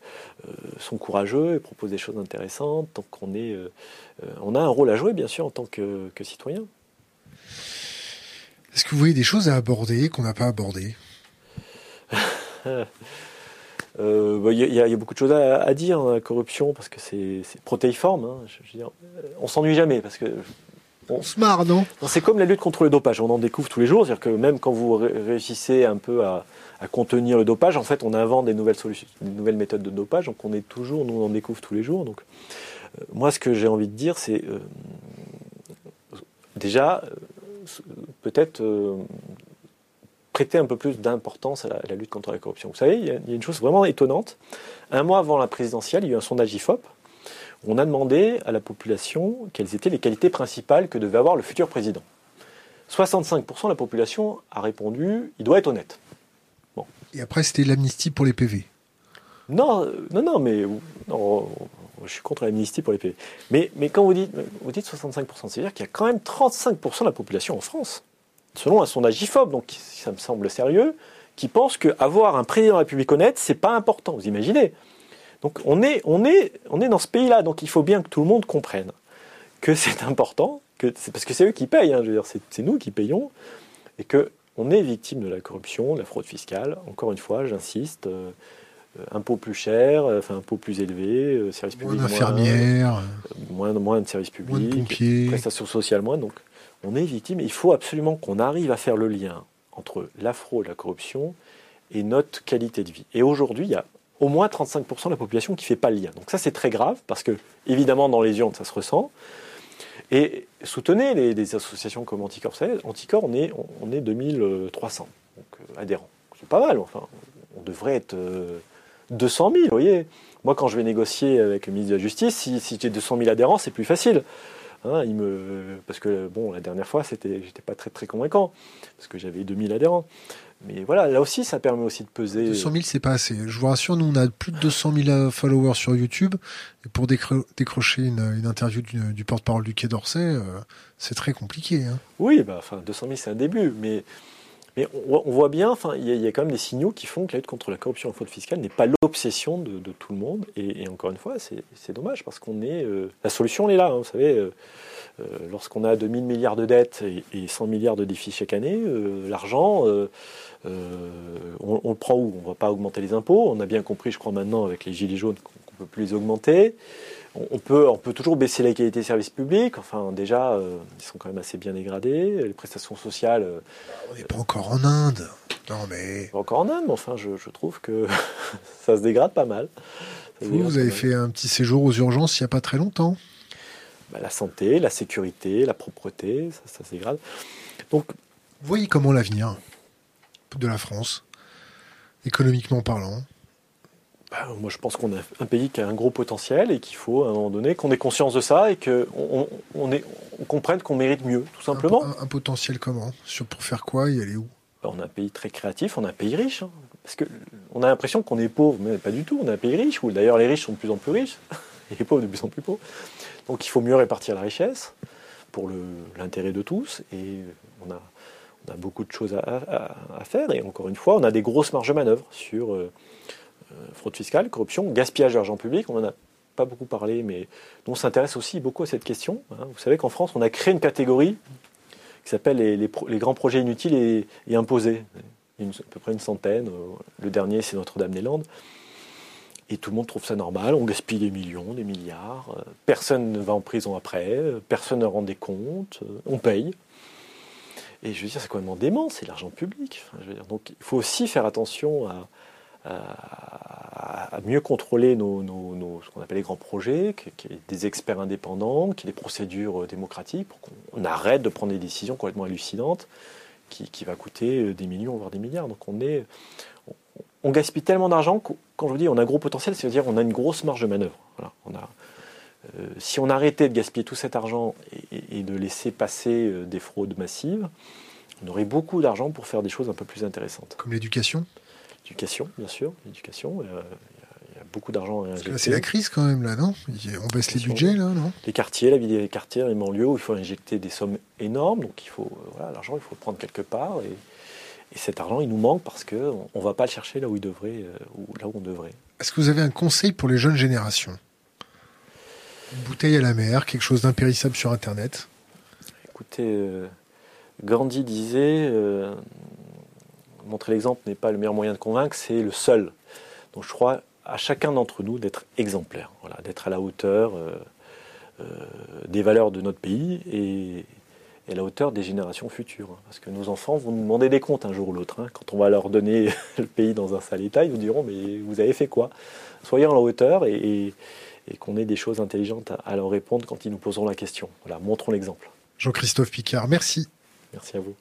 sont courageux et proposent des choses intéressantes. Donc on est euh, on a un rôle à jouer, bien sûr, en tant que, citoyen. Est-ce que vous voyez des choses à aborder qu'on n'a pas abordées? Euh, bah, Il y, a beaucoup de choses à, dire la corruption parce que c'est protéiforme. Hein, on s'ennuie jamais parce que on se marre, non? C'est comme la lutte contre le dopage. On en découvre tous les jours. C'est-à-dire que même quand vous réussissez un peu à, contenir le dopage, en fait, on invente des nouvelles solutions, des nouvelles méthodes de dopage. Donc, on est toujours, nous, on en découvre tous les jours. Donc, moi, ce que j'ai envie de dire, c'est euh, déjà, euh, peut-être, euh, prêter un peu plus d'importance à, la lutte contre la corruption. Vous savez, il y, a, une chose vraiment étonnante. Un mois avant la présidentielle, il y a eu un sondage IFOP. On a demandé à la population quelles étaient les qualités principales que devait avoir le futur président. 65% de la population a répondu il doit être honnête. Bon. Et après, c'était l'amnistie pour les PV. Non, euh, non, non, mais non, je suis contre l'amnistie pour les PV. Mais, mais quand vous dites, vous dites 65%, c'est-à-dire qu'il y a quand même 35% de la population en France selon un sondage IFOP, donc ça me semble sérieux, qui pense qu'avoir un président de la République honnête, c'est pas important. Vous imaginez Donc on est, on, est, on est dans ce pays-là, donc il faut bien que tout le monde comprenne que c'est important, que c'est parce que c'est eux qui payent, hein, je veux dire, c'est nous qui payons, et que on est victime de la corruption, de la fraude fiscale. Encore une fois, j'insiste. Euh, impôts plus cher, euh, enfin impôts plus élevés, euh, services publics moins d'infirmières, moins, moins, de services publics, moins de pompiers, prestations sociales moins. Donc on est victime. Il faut absolument qu'on arrive à faire le lien entre la fraude, la corruption et notre qualité de vie. Et aujourd'hui, il y a au moins 35% de la population qui ne fait pas le lien. Donc ça, c'est très grave, parce que, évidemment, dans les urnes, ça se ressent. Et soutenez les, associations comme Anticorps. Anticorps, on est, on est 2300 donc, euh, adhérents. C'est pas mal, enfin. On devrait être 200 euh, 000, vous voyez. Moi, quand je vais négocier avec le ministre de la Justice, si, si j'ai 200 000 adhérents, c'est plus facile. Hein, il me... Parce que, bon, la dernière fois, c'était, j'étais pas très très convaincant, parce que j'avais 2000 adhérents. Mais voilà, là aussi, ça permet aussi de peser. 200 000, c'est pas assez. Je vous rassure, nous, on a plus de 200 000 followers sur YouTube. Et pour décrocher une, interview du, porte-parole du Quai d'Orsay, euh, c'est très compliqué. Hein. Oui, bah, enfin, 200 000, c'est un début. Mais mais on, voit bien, enfin, il y, a quand même des signaux qui font que la lutte contre la corruption et la fraude fiscale n'est pas l'obsession de, tout le monde. Et, encore une fois, c'est dommage parce qu'on est. Euh, la solution, elle est là. Hein, vous savez, euh, euh, lorsqu'on a 2000 milliards de dettes et, 100 milliards de défis chaque année, l'argent, on, le prend où? On ne va pas augmenter les impôts. On a bien compris, je crois, maintenant, avec les gilets jaunes, qu'on ne peut plus les augmenter on peut, on peut toujours baisser la qualité des services publics. Enfin, déjà, euh, ils sont quand même assez bien dégradés. Les prestations sociales. Euh, on n'est pas encore en Inde. Non, mais. Pas encore en Inde, mais enfin, je, trouve que ça se dégrade pas mal. vous, vous avez fait un petit séjour aux urgences il n'y a pas très longtemps. Bah, la santé, la sécurité, la propreté, ça, ça se dégrade. Donc. Vous voyez comment l'avenir de la France, économiquement parlant bah, moi, je pense qu'on a un pays qui a un gros potentiel et qu'il faut, à un moment donné, qu'on ait conscience de ça et qu'on on, on, comprenne qu'on mérite mieux, tout simplement. Un, potentiel comment? Sur, Pour faire quoi y aller où? Bah, On a un pays très créatif, on a un pays riche. Hein. parce qu'on a l'impression qu'on est pauvre, mais pas du tout. On a un pays riche, où d'ailleurs les riches sont de plus en plus riches et les pauvres de plus en plus pauvres. Donc il faut mieux répartir la richesse pour l'intérêt de tous. Et on a, on a beaucoup de choses à, à, faire. Et encore une fois, on a des grosses marges de manœuvre sur. Euh, fraude fiscale, corruption, gaspillage d'argent public. On n'en a pas beaucoup parlé, mais on s'intéresse aussi beaucoup à cette question. Hein. Vous savez qu'en France, on a créé une catégorie qui s'appelle les, grands projets inutiles et, imposés. À peu près une centaine. Euh, le dernier, c'est Notre-Dame-des-Landes. Et tout le monde trouve ça normal. On gaspille des millions, des milliards. Euh, personne ne va en prison après. Personne ne rend des comptes. On paye. Et je veux dire, c'est complètement dément. C'est l'argent public. donc, il faut aussi faire attention à, à, mieux contrôler nos, ce qu'on appelle les grands projets, qu'il y ait des experts indépendants, qu'il y ait des procédures euh, démocratiques pour qu'on arrête de prendre des décisions complètement hallucinantes qui, qui va coûter euh, des millions, voire des milliards. Donc on est, on, gaspille tellement d'argent quand je vous dis on a un gros potentiel, c'est-à-dire on a une grosse marge de manœuvre. Euh, si on arrêtait de gaspiller tout cet argent et de laisser passer des fraudes massives, on aurait beaucoup d'argent pour faire des choses un peu plus intéressantes. Comme l'éducation? L'éducation, bien sûr, l'éducation. Euh, il y a beaucoup d'argent à injecter. C'est la crise quand même, là, non? On baisse les budgets, là, non? Les quartiers, la vie des quartiers, les banlieues où il faut injecter des sommes énormes. Donc, il faut, euh, voilà, l'argent, il faut le prendre quelque part. Et, cet argent, il nous manque parce qu'on ne va pas le chercher là où, il devrait, euh, ou là où on devrait. Est-ce que vous avez un conseil pour les jeunes générations? Une bouteille à la mer, quelque chose d'impérissable sur Internet? Écoutez, Gandhi disait montrer l'exemple n'est pas le meilleur moyen de convaincre, c'est le seul. Donc je crois à chacun d'entre nous d'être exemplaire, voilà, d'être à la hauteur euh, euh, des valeurs de notre pays et, à la hauteur des générations futures. Hein. Parce que nos enfants vont nous demander des comptes un jour ou l'autre. Hein. Quand on va leur donner le pays dans un sale état, ils nous diront mais vous avez fait quoi? Soyez en la hauteur et, qu'on ait des choses intelligentes à leur répondre quand ils nous poseront la question. Voilà, montrons l'exemple. Jean-Christophe Picard, merci. Merci à vous.